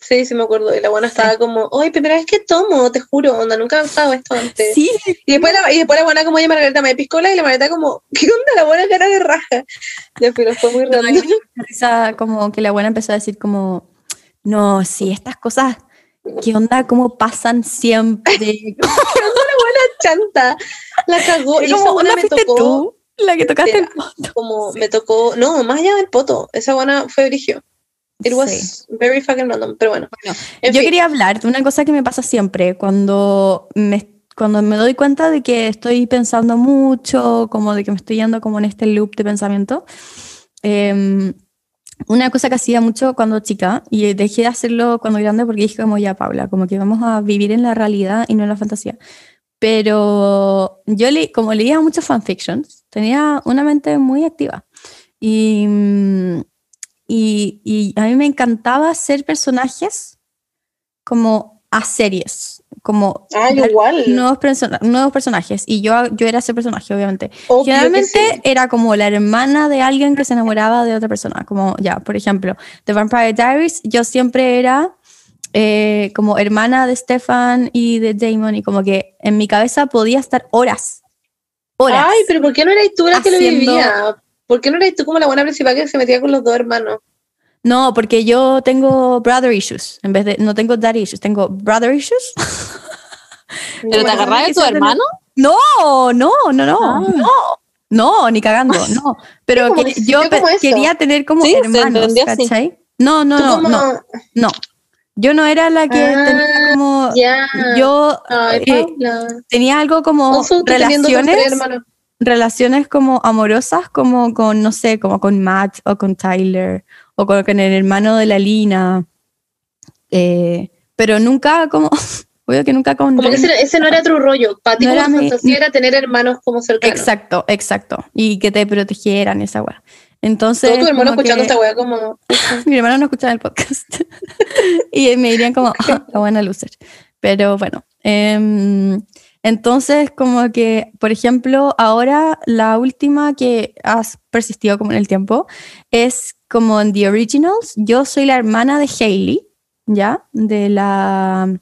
Sí, sí me acuerdo. Y la buena estaba como, oye, primera vez que tomo, te juro, onda, nunca he usado esto antes. Sí, Y después, la, y después la buena como, oye, Margarita, me piscola y la Margarita como, ¿qué onda? La buena cara de raja. Ya, pero fue muy No, raro. risa como que la buena empezó a decir como, no, sí, estas cosas, ¿qué onda? ¿Cómo pasan siempre? Chanta. La cagó. Y como, buena ¿onda me tocó. tú la que tocaste el Mira, como me tocó, no, más allá del poto, esa buena fue brigio. It was Sí. very fucking random, pero bueno. Bueno, En Yo fin. quería hablar de una cosa que me pasa siempre cuando me, cuando me doy cuenta de que estoy pensando mucho, como de que me estoy yendo como en este loop de pensamiento. Em, una cosa que hacía mucho cuando chica y dejé de hacerlo cuando grande porque dije como ya Paula, como que vamos a vivir en la realidad y no en la fantasía. Pero yo le, como leía muchos fanfictions, tenía una mente muy activa. Y, mm, y, y a mí me encantaba hacer personajes como a series, como Ah, igual. nuevos, persona- nuevos personajes. Y yo, yo era ese personaje, obviamente. Obvio Generalmente sí. era como la hermana de alguien que se enamoraba de otra persona. Como ya, por ejemplo, The Vampire Diaries, yo siempre era eh, como hermana de Stefan y de Damon. Y como que en mi cabeza podía estar horas. Horas. Ay, pero ¿por qué no eras tú la que lo vivía? ¿Por qué no eras tú como la buena principal que se metía con los dos hermanos? No, porque yo tengo brother issues. En vez de, no tengo daddy issues, tengo brother issues. ¿Pero te agarras de tu hermano? No, no, no, no, Ah. no. No, ni cagando, no. Pero que yo quería tener como Sí, hermanos. ¿cachai? No, no, no, no, no. Yo no era la que Ah, tenía como. Ya. Yo Ay, eh, tenía algo como relaciones. Relaciones como amorosas, como con, no sé, como con Matt o con Tyler o con, con el hermano de la Lina. Eh, pero nunca como. Obvio que nunca con. Como que ese, ese no era tu rollo. Para ti, No como era mi- tener hermanos como cercanos. Exacto, exacto. Y que te protegieran esa weá. Entonces. Todo tu hermano escuchando que- esta wea como... Mi hermano no escucha el podcast. y me dirían como, "Ah, la buena loser. Pero bueno. em, entonces, como que, por ejemplo, ahora la última que has persistido como en el tiempo es como en The Originals. Yo soy la hermana de Hailey, ¿ya? De la,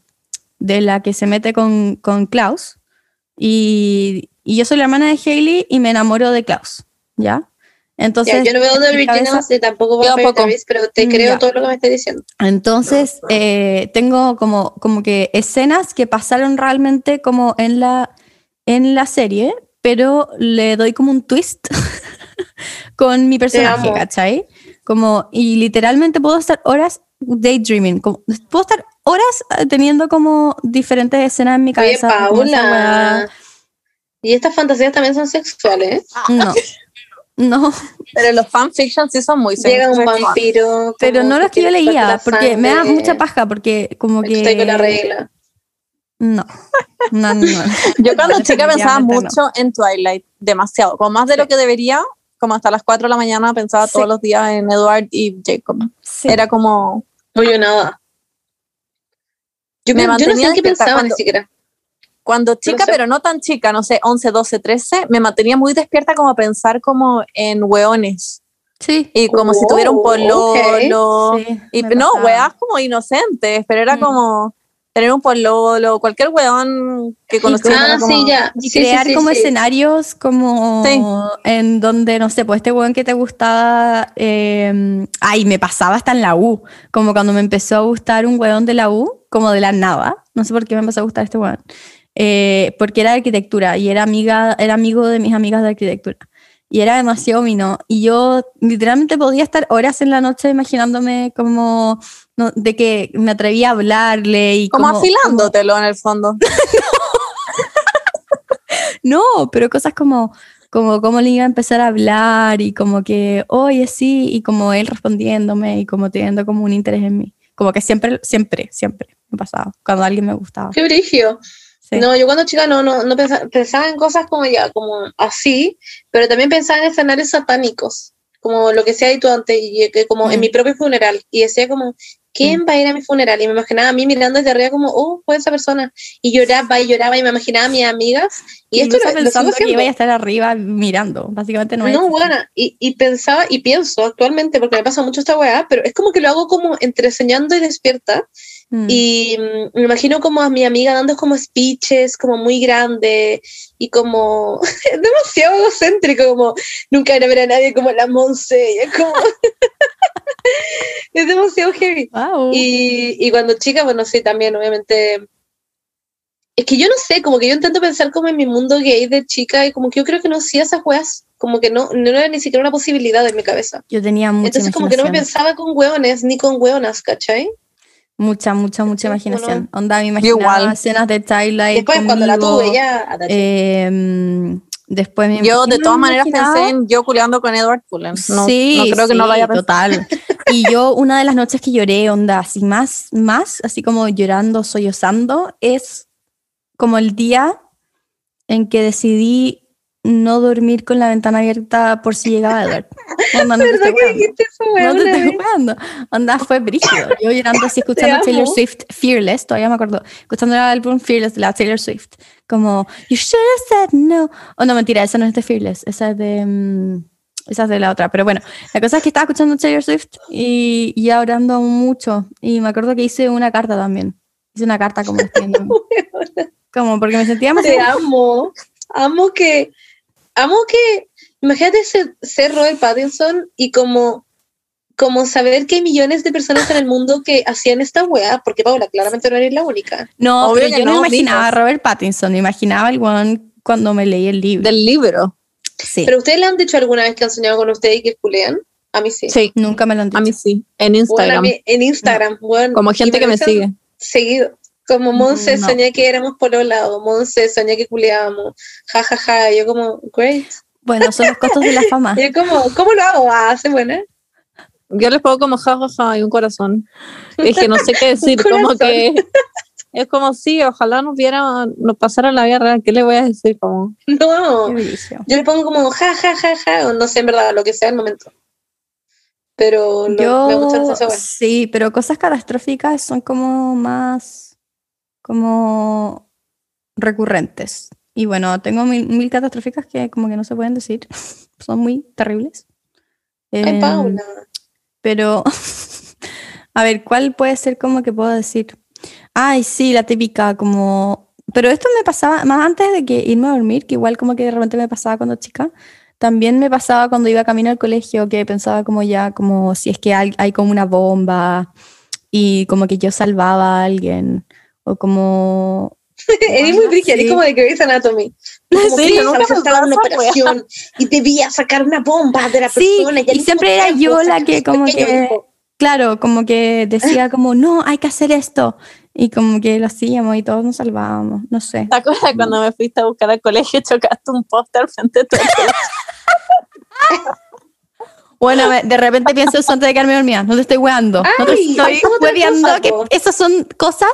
de la que se mete con, con Klaus. Y, y yo soy la hermana de Hailey y me enamoro de Klaus, ¿ya? Entonces, Ya, yo no veo cabeza- Originals y tampoco Vampire tampoco. Diaries, pero te Mm, creo ya. todo lo que me estás diciendo. Entonces, eh, tengo como, como que escenas que pasaron realmente como en la, en la serie, pero le doy como un twist con mi personaje. ¿cachai? Como, y literalmente puedo estar horas daydreaming, como- puedo estar horas eh, teniendo como diferentes escenas en mi Oye, cabeza. esa Paula. Y estas fantasías también son sexuales. No, no, Pero los fanfictions sí son muy Llega un vampiro. pero no los que yo leía, porque me da mucha paja, porque como Estoy con la que regla. No. No, no, no. Yo cuando chica pensaba no. mucho en Twilight, demasiado, como más de lo que debería, como hasta las 4 de la mañana pensaba Sí. todos los días en Edward y Jacob. Sí. Era como, No, yo nada. Yo, Me me- yo no sé mantenía en qué pensaba ni siquiera. Cuando chica, sé. pero no tan chica, no sé, 11, 12, 13, me mantenía muy despierta como a pensar como en hueones. Sí. Y como si tuviera un Oh, pololo. Sí, y no, pasaba. weas como inocentes, pero era Mm. como tener un pololo, cualquier weón que conocía. Ah, como- sí, ya. Y Sí, crear sí, como sí. escenarios como Sí. en donde, no sé, pues este weón que te gustaba, eh, ay, me pasaba hasta en la U, como cuando me empezó a gustar un weón de la U, como de la nada, no sé por qué me empezó a gustar este weón, eh, porque era de arquitectura y era, amiga, era amigo de mis amigas de arquitectura. Y era demasiado mino. Y yo literalmente podía estar horas en la noche imaginándome como no, de que me atrevía a hablarle y como, como, afilándotelo en el fondo. No, pero cosas como, como cómo le iba a empezar a hablar y como que, oye, sí, y como él respondiéndome y como teniendo como un interés en mí. Como que siempre, siempre, siempre me pasaba cuando alguien me gustaba. Qué brigio. Sí. No, yo cuando chica no, no, no pensaba, pensaba en cosas como ya, como así, pero también pensaba en escenarios satánicos, como lo que sea dicho antes, y que como en Mm. mi propio funeral, y decía como, ¿quién va a ir a mi funeral? Y me imaginaba a mí mirando desde arriba como, oh, fue esa persona, y lloraba y lloraba y me imaginaba a mis amigas, y, Y esto lo, lo pensando que haciendo. iba a estar arriba mirando, básicamente no No, bueno, y, y pensaba y pienso actualmente, porque me pasa mucho esta weá, pero es como que lo hago como entre soñando y despierta, Mm. y mm, me imagino como a mi amiga dando como speeches, como muy grande, y como demasiado egocéntrico, como nunca ir a ver a nadie como la Monse, y es como... es demasiado heavy. Wow. Y, y cuando chica, bueno, sí, también, obviamente. Es que yo no sé, como que yo intento pensar como en mi mundo gay de chica y como que yo creo que no hacía esas weas, como que no, no era ni siquiera una posibilidad en mi cabeza. Yo tenía mucha Entonces como que no me pensaba con hueones ni con hueonas, ¿cachai? Mucha, mucha, mucha Sí, imaginación. Onda, me imaginaba igual. escenas de Twilight Después cuando la tuve ya... eh, después me Yo de todas maneras pensé en yo culeando con Edward Cullen. No, sí, no creo que no vaya a total. Y yo una de las noches que lloré, onda, así más, más, así como llorando, sollozando, es como el día en que decidí no dormir con la ventana abierta por si llegaba Edward. Onda, no ¿Verdad que dijiste eso, No te estoy jugando. Onda, fue brígido. Yo llorando así escuchando Taylor. Swift Fearless, todavía me acuerdo. Escuchando el álbum Fearless de la Taylor Swift. Como, you should have said no. Oh, no, mentira, esa no es de Fearless. Esa es de. mm, esa es de la otra. Pero bueno, la cosa es que estaba escuchando Taylor Swift y, y orando mucho. Y me acuerdo que hice una carta también. Hice una carta como. Como porque me sentía más. Te amo. Amo que... Amo que... Imagínate ser, ser Robert Pattinson y como... Como saber que hay millones de personas en el mundo que hacían esta weá, porque Paula, claramente no eres la única. No, Obvio pero que yo no, no, imaginaba a. Robert Pattinson. Me imaginaba el one cuando me leí el libro. Del libro. Sí. ¿Pero ustedes le han dicho alguna vez que han soñado con ustedes y que culean? A mí sí. Sí, Nunca me lo han dicho. a mí sí. En Bueno, Instagram. mí en Instagram, bueno, Como gente que me sigue. Seguido. Como Monse, No. soñé que éramos polola, o Monse, soñé que culeábamos, ja, ja, ja, y yo como, great. Bueno, son los costos de la fama. Y yo como, ¿cómo lo hago? Ah, hace buena. Yo les pongo como jajaja y un corazón. Es que no sé qué decir, como que es como si ojalá nos viera, nos pasara la vida real. ¿Qué le voy a decir? Como No, yo le pongo como, ja, ja, ja, ja, o no sé, en verdad, lo que sea el momento. Pero me gusta Yo, esa weá. sí, pero cosas catastróficas son como más, como recurrentes. Y bueno, tengo mil, mil catastróficas que como que no se pueden decir. Son muy terribles. Ay, Em, Paula. Pero, a ver, ¿cuál puede ser como que puedo decir? Ay, sí, la típica, como... Pero esto me pasaba más antes de que irme a dormir, que igual como que de repente me pasaba cuando chica. También me pasaba cuando iba camino al colegio, que pensaba como ya, como si es que hay, hay como una bomba y como que yo salvaba a alguien. O como... Eres muy brígida, eres sí. como de Grey's Anatomy. Como Sí, que nunca estaba en una operación y debía sacar una bomba de la Sí, persona. y al siempre era yo la que como que- hijo. Claro, como que decía como, no, hay que hacer esto. Y como que lo hacíamos y todos nos salvábamos, no sé. ¿Te acuerdas cuando me fuiste a buscar al colegio y chocaste un póster frente a tu Bueno, de repente pienso eso antes de quedarme dormida. No te estoy weando. No te Ay, estoy hueveando esas son cosas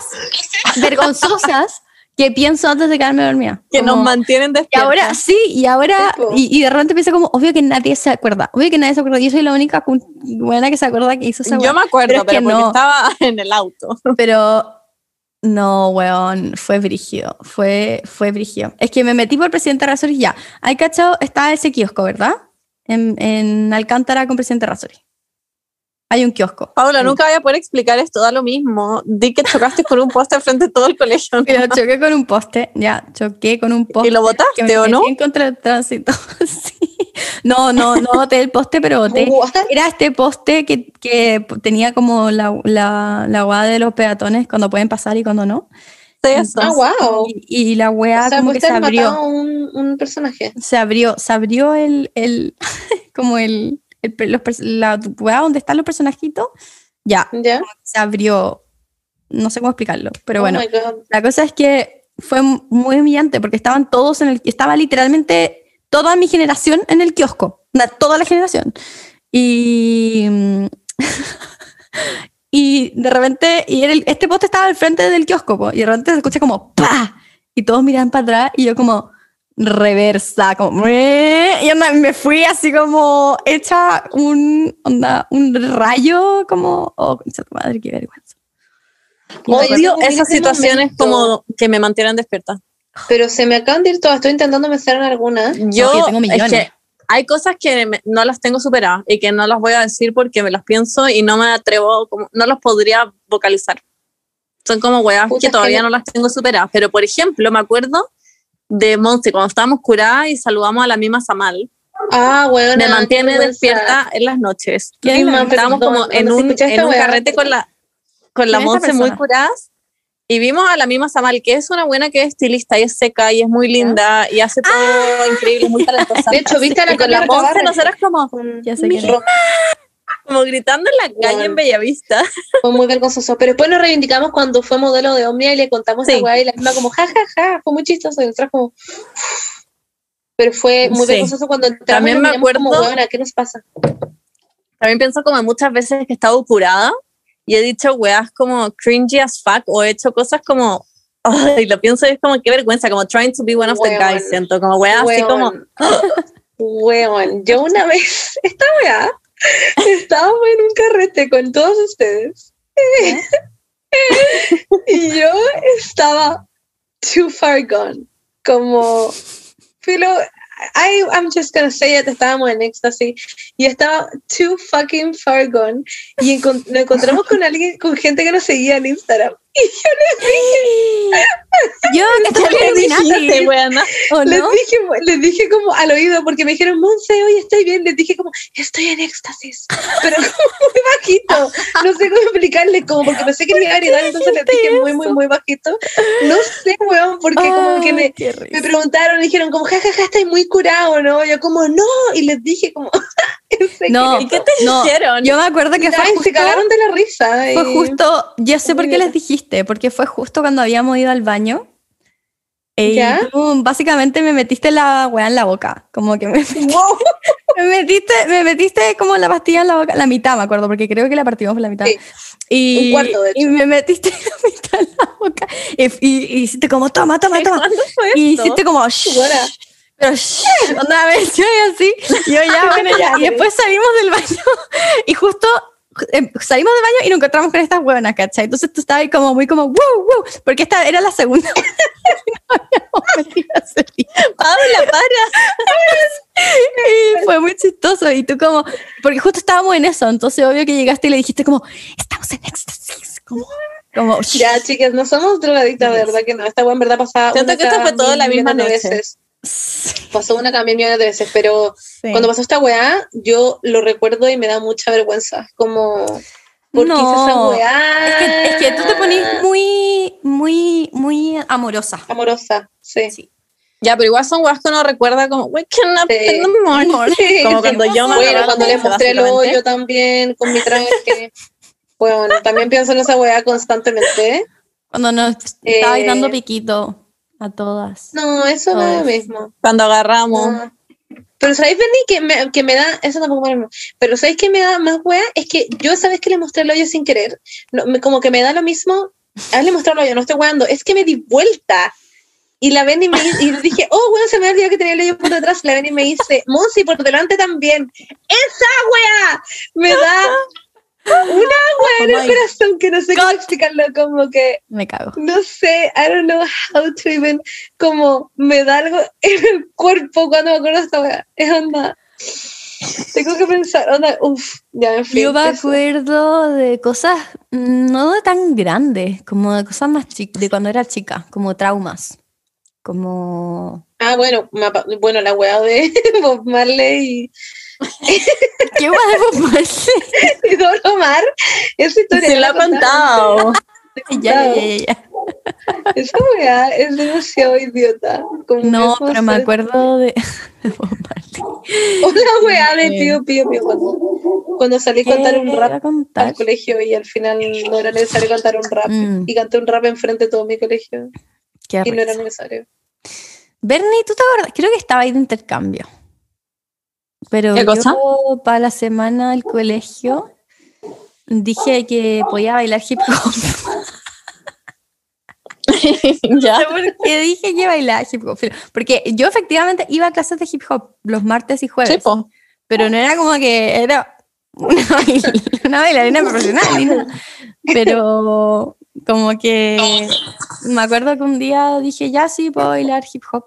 vergonzosas que pienso antes de quedarme dormida. Que nos Como- mantienen Y despiertos. ahora sí, y ahora, y, y de repente pienso como, obvio que nadie se acuerda, obvio que nadie se acuerda, yo soy la única buena que se acuerda que hizo esa Yo me acuerdo, Pero pero, es que porque no. estaba en el auto. Pero no, weón, fue brígido, fue, fue brígido. Es que me metí por Presidente Razori ya. Hay cachado, está ese kiosco, ¿verdad? En, en Alcántara con Presidente Razori. Hay un kiosco. Paula, nunca voy a poder explicar esto, da lo mismo. Di que chocaste con un poste frente de todo el colegio. ¿no? Pero choqué con un poste, ya, choqué con un poste. ¿Y lo botaste o no? en contra del tránsito. sí. No, no, no boté el poste, pero boté. Era este poste que, que tenía como la, la, la guada de los peatones cuando pueden pasar y cuando no. Ah, wow. Y, y la weá O sea, como que se abrió. un, un personaje. Se abrió, se abrió el, el como el, el los la weá donde están los personajitos. Ya, ¿Ya? se abrió. No sé cómo explicarlo, pero Oh bueno. La cosa es que fue muy humillante porque estaban todos en el estaba literalmente toda mi generación en el kiosco, toda la generación. Y mm, y de repente y el- este poste estaba al frente del kiosco po, y de repente se escucha como pa y todos miran para atrás y yo como reversa como y onda, me fui así como hecha un onda, un rayo como oh concha tu madre qué vergüenza Odio esas situaciones momento. como que me mantienen despierta. Pero se me acaban de ir todas. Estoy intentando pensar en alguna. Yo, yo tengo es millones. que hay cosas que me- no las tengo superadas y que no las voy a decir porque me las pienso y no me atrevo, como, no los podría vocalizar. Son como weas Puta, que es que todavía no- las tengo superadas. Pero, por ejemplo, me acuerdo de Monse, cuando estábamos curadas y saludamos a la misma Samal. Ah, bueno. me mantiene despierta en las noches. Misma, Estábamos como en un, en un carrete con la, con la ¿Quién es esta Monse muy curadas y vimos a la misma Samal, que es una buena que es estilista y es seca y es muy linda y hace todo increíble, muy talentosa. De hecho, ¿viste a la con la Tabarre? nosotras como, Ya sé como gritando en la calle Bueno. en Bellavista. Fue muy vergonzoso. Pero después nos reivindicamos cuando fue modelo de Omnia y le contamos Sí. esa weá y la misma como, ja, ja, ja, fue muy chistoso. Y nosotras como... Pero fue muy Sí. vergonzoso cuando entramos También me como, acuerdo- "Weona, ¿qué nos pasa? También pienso como muchas veces que he estado curada y he dicho weas como cringy as fuck o he hecho cosas como, ay, lo pienso y es como qué vergüenza, como trying to be one of the Weón. guys, siento, como weas así como, Weón. Yo una vez, esta weá, estábamos en un carrete con todos ustedes. y yo estaba too far gone. Como, pero, I, I'm just gonna say it, estábamos en éxtasis y estaba too fucking far gone. Y encon- nos encontramos con alguien, con gente que nos seguía en Instagram. Yo que estoy ¿qué le dijiste, Illuminati, weona? ¿o Les no? dije, les dije como al oído, porque me dijeron, Monse, hoy estoy bien. Les dije como, estoy en éxtasis. Pero como muy bajito. No sé cómo explicarle, como porque pensé que me iba a gritar, entonces les dije muy, muy, muy bajito. No sé, weón, porque como que me, me preguntaron, dijeron como, jajaja, ja, ja, estáis muy curado, ¿no? Yo como, no. Y les dije como. No, ¿Y qué te no, dijeron? Yo me acuerdo que fue Ay, se justo, cagaron de la risa. fue y- justo, yo sé por qué les dijiste, porque fue justo cuando habíamos ido al baño. Y ¿Ya? tú básicamente me metiste la weá en la boca. Como que me, Wow. me metiste, me metiste como la pastilla en la boca, la mitad me acuerdo, porque creo que la partimos por la mitad. Sí. Y, Un cuarto, de hecho. y me metiste la mitad en la boca. Y, y- y hiciste como, toma, toma, toma. ¿Cuándo fue Y hiciste como, "Shh". Pero shh, una vez yo y así, yo ya, bueno, ya. Y después salimos del baño y justo eh, salimos del baño y nos encontramos con estas hueonas, ¿cachai? Entonces tú estabas ahí como muy como, wow, wow, porque esta era la segunda día. Paula, para. Y fue muy chistoso. Y tú como, porque justo estábamos en eso, entonces obvio que llegaste y le dijiste como, estamos en éxtasis, como. Ya, chicas, no somos drogadictas, de verdad que no. Esta en verdad pasaba. Siento que esto fue todo la misma noche. veces. Sí. Pasó una mil millones de veces, pero Sí. cuando pasó esta weá, yo lo recuerdo y me da mucha vergüenza. Como, ¿por qué hice esa No, weá? Es que, es que tú te ponís muy, muy, muy amorosa. Amorosa, sí. Sí. Ya, pero igual son weas que uno recuerda como, waking up Sí. in the morning. Sí, Como cuando yo me Bueno, cuando leche, mostré el hoyo también con mi traje. bueno, también pienso en esa weá constantemente. Cuando nos estaba Eh, dando piquito a todas. No, eso no es lo mismo. Cuando agarramos. No. Pero ¿sabéis, Benny, que me, que me da, eso tampoco me da, pero ¿sabéis que me da más wea? Es que yo esa vez que le mostré el hoyo sin querer, no, me- como que me da lo mismo, haberle mostrado el hoyo, no estoy weando, es que me di vuelta Y la ven y me y dije, oh, bueno, se me olvidó que tenía el hoyo por detrás. La ven y me dice, Monsi, por delante también. ¡Esa wea! Me da una wea en Oh el my corazón que no sé cómo explicarlo, como que, Me cago. no sé, I don't know how to even, como me da algo en el cuerpo cuando me acuerdo de esta wea. Es onda. Tengo que pensar, onda, uff, ya en fin. Yo me eso. acuerdo de cosas no tan grandes, como de cosas más chicas, de cuando era chica, como traumas. Como. Ah, bueno, bueno, la wea de Bob Marley ¿Qué Bob Marley? y, Don Omar. Esa historia. Se la ha contado. Ya, ya, ya, ya. Esa weá es demasiado idiota. Como No, pero me acuerdo de, la weá de Pío Pío Pío cuando, cuando salí a contar un ¿Qué iba a rap contar? al colegio y al final no era necesario cantar un rap. Mm, Y canté un rap enfrente de todo mi colegio qué y no era necesario. Bernie, ¿tú te acuerdas? Creo que estaba ahí de intercambio. Pero ¿Qué cosa? yo para la semana del colegio dije que podía bailar hip hop. ya. No sé por qué dije que bailaba hip hop. Porque yo efectivamente iba a clases de hip hop los martes y jueves. Sí, pero no era como que era una, bail- una bailarina profesional. Pero como que me acuerdo que un día dije, ya sí, puedo bailar hip hop.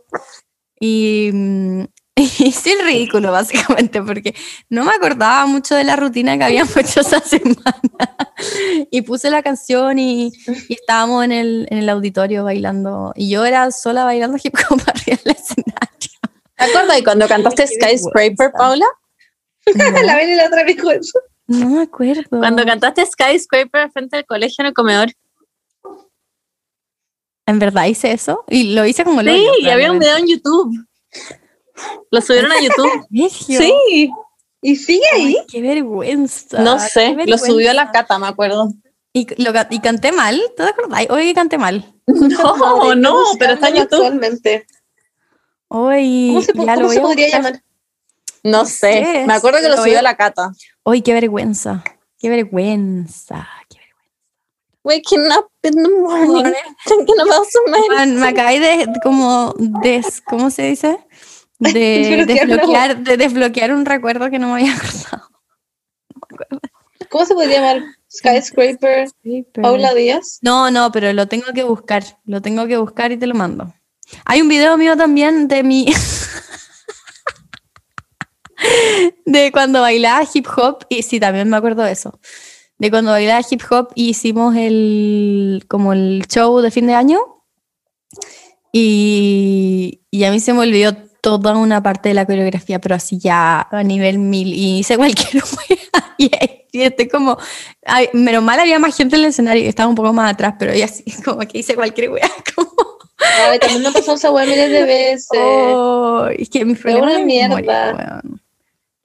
Y mm, hice el ridículo, básicamente, porque no me acordaba mucho de la rutina que habíamos hecho esa semana. Y puse la canción y, y estábamos en el, en el auditorio bailando. Y yo era sola bailando hip hop arriba del escenario. ¿Te acuerdas de cuando cantaste Skyscraper. Paula? la ven y la otra dijo eso. No me acuerdo. Cuando cantaste Skyscraper frente al colegio en el comedor. ¿En verdad hice eso? Y lo hice como lo Sí, y había un video en YouTube. Lo subieron a YouTube. Sí, ¿Y sigue ahí? qué vergüenza. no sé, lo subió a la vergüenza. cata, me acuerdo. Y, lo y canté mal, ¿te acuerdas? Oye, que canté mal. No, no, pero está en YouTube. Actualmente. Hoy ¿Cómo se, ya cómo se podría llamar? No sé, sé, me acuerdo que lo lo subió a- la cata. Hoy qué vergüenza. Qué vergüenza. Qué Waking up in the morning, vergüenza. thinking about so many Man, me acabé de como des, ¿cómo se dice? De Desbloquear de desbloquear un recuerdo que no me había acordado. ¿Cómo se podría llamar? Skyscraper, Paula Díaz. No, no, pero lo tengo que buscar. Lo tengo que buscar y te lo mando. Hay un video mío también de mi. de cuando bailaba hip hop. Y sí, también me acuerdo de eso. De cuando bailaba hip hop y hicimos el. como el show de fin de año. Y, y a mí se me olvidó toda una parte de la coreografía, pero así ya a nivel mil. Y hice cualquier wea. Y, y estoy como. Ay, menos mal había más gente en el escenario y estaba un poco más atrás, pero ya así como que hice cualquier wea. Como, Ay, también me pasó esa weá miles de veces. oh, es que mi problema una es memoria, mierda.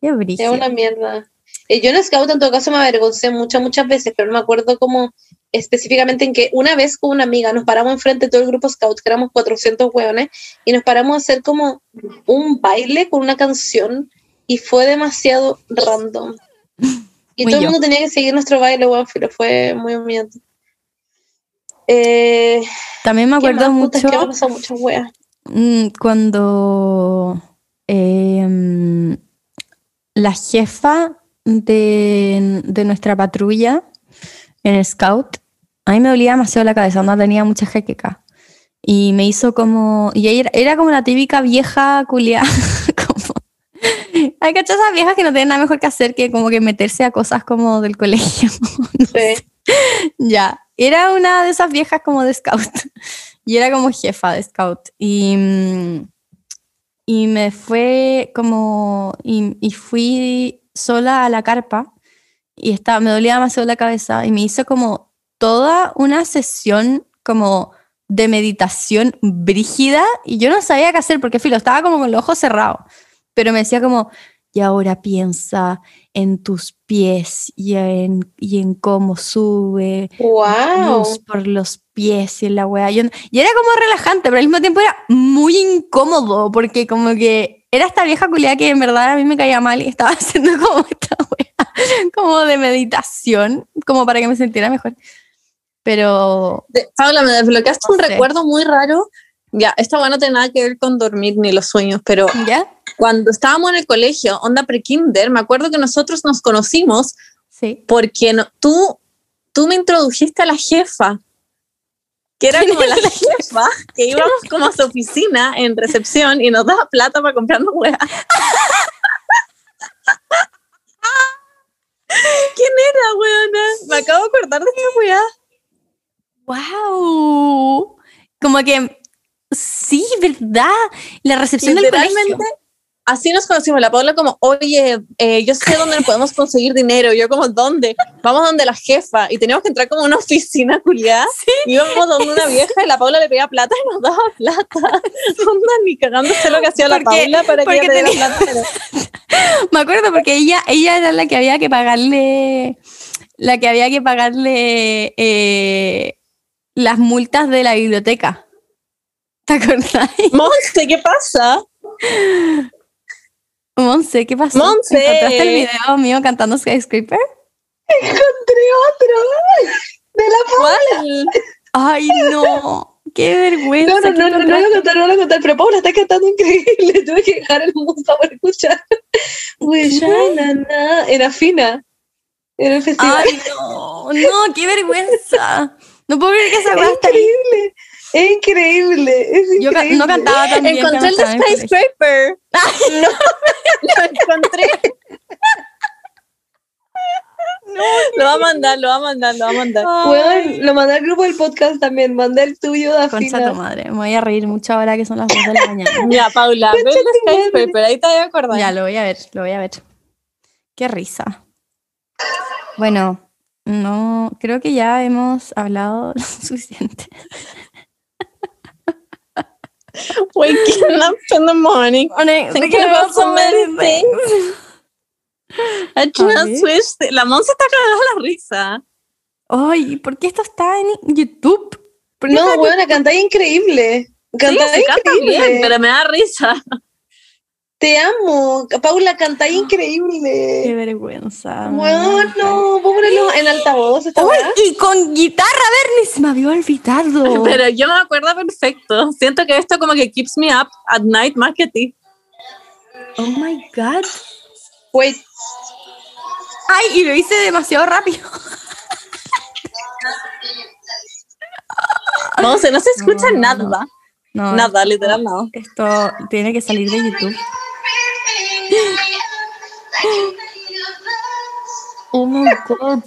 weón. Qué Es una mierda. Eh, yo en Scout en todo caso me avergoncé muchas, muchas veces, pero no me acuerdo como específicamente en que una vez con una amiga nos paramos enfrente de todo el grupo Scout, que éramos 400 hueones, y nos paramos a hacer como un baile con una canción y fue demasiado random. Y Muy todo el mundo tenía que seguir nuestro baile, weón, pero fue muy humillante. Eh, También me ¿qué acuerdo mucho weas. mm, cuando em, la jefa de, de nuestra patrulla en el scout, a mí me dolía demasiado la cabeza, no tenía mucha jaqueca. Y me hizo como. Y era, era como la típica vieja culia. como, hay cachas viejas que no tienen nada mejor que hacer que como que meterse a cosas como del colegio. No Sí. Ya, era una de esas viejas como de scout. Y era como jefa de scout. Y, y me fue como. Y, y fui sola a la carpa. Y estaba, me dolía demasiado la cabeza. Y me hizo como toda una sesión como de meditación brígida. Y yo no sabía qué hacer porque, filo, estaba como con los ojos cerrados. Pero me decía como. Y ahora piensa en tus pies y en, y en cómo sube Wow. luz por los pies y en la. Yo no- y era como relajante, pero al mismo tiempo era muy incómodo, porque como que era esta vieja culiada que en verdad a mí me caía mal y estaba haciendo como esta wea, como de meditación, como para que me sintiera mejor. Pero De- Paula, me desbloqueaste No un sé. recuerdo muy raro Ya, esta bueno no tiene nada que ver con dormir ni los sueños, pero ¿Ya? cuando estábamos en el colegio, onda pre-kinder, me acuerdo que nosotros nos conocimos Sí. porque no- tú, tú me introdujiste a la jefa, que era como la jefa, que íbamos como a su oficina en recepción y nos daba plata para comprarnos weas. ¿Quién era, weona? Me acabo de acordar de esa wea. ¡Wow! Como que, sí, ¿verdad? La recepción del colegio. Así nos conocimos. La Paula como, oye, eh, yo sé dónde podemos conseguir dinero. Yo como, ¿dónde? Vamos donde la jefa. Y teníamos que entrar como a una oficina culiada. Y íbamos donde una vieja y la Paula le pedía plata y nos daba plata. Onda, ni cagándose lo que hacía la Paula para que ella te diera tenía- plata. pero- Me acuerdo porque ella, ella era la que había que pagarle, la que había que pagarle eh, las multas de la biblioteca. ¿Te acordás? Monse, ¿qué pasa? Monse, ¿qué pasó? Monse. ¿Encontraste el video mío cantando Skyscraper? Encontré otro de la ¿Cuál? Ay, no. Qué vergüenza. No, no, ¿qué no, no, no a contar, no voy a contar, pero Paula está cantando increíble. Tuve que dejar el mundo para escuchar. Wish I na, na, en afina. En el festival. Ay, no, no, qué vergüenza. No puedo creer que esa es weá está increíble. Es increíble. Es Yo ca- increíble. no cantaba tan bien. Encontré el de colegio. Skyscraper. No, lo encontré. Lo va a mandar, lo va a mandar, lo va a mandar. Weón, lo mandé al grupo del podcast también. Mandé el tuyo de Concha tu madre, me voy a reír mucho ahora que son las 2 de la mañana. Ya, Paula, ve el Skyscraper, ahí te voy a acordar. Ya, lo voy a ver, lo voy a ver. Qué risa. Bueno, no, creo que ya hemos hablado lo suficiente. Waking up in the morning. Thinking about so many things. I just wish- La Monse está cagada la risa. Ay, ¿por qué esto está en YouTube? ¿Por qué No, weón, cantáis increíble. Cantáis sí, canta increíble. bien, pero me da risa. Te amo. Paula, cantáis Qué increíble. vergüenza. Weón, no. Ponerlo en altavoz esta Uy, y con guitarra, Bernie, se me había olvidado. Pero yo me acuerdo perfecto. Siento que esto como que keeps me up at night más que a ti. Oh my god. Wait. Ay, y lo hice demasiado rápido. No se escucha No, no, nada. No, Nada, literal nada. Esto tiene que salir de YouTube. Oh my god.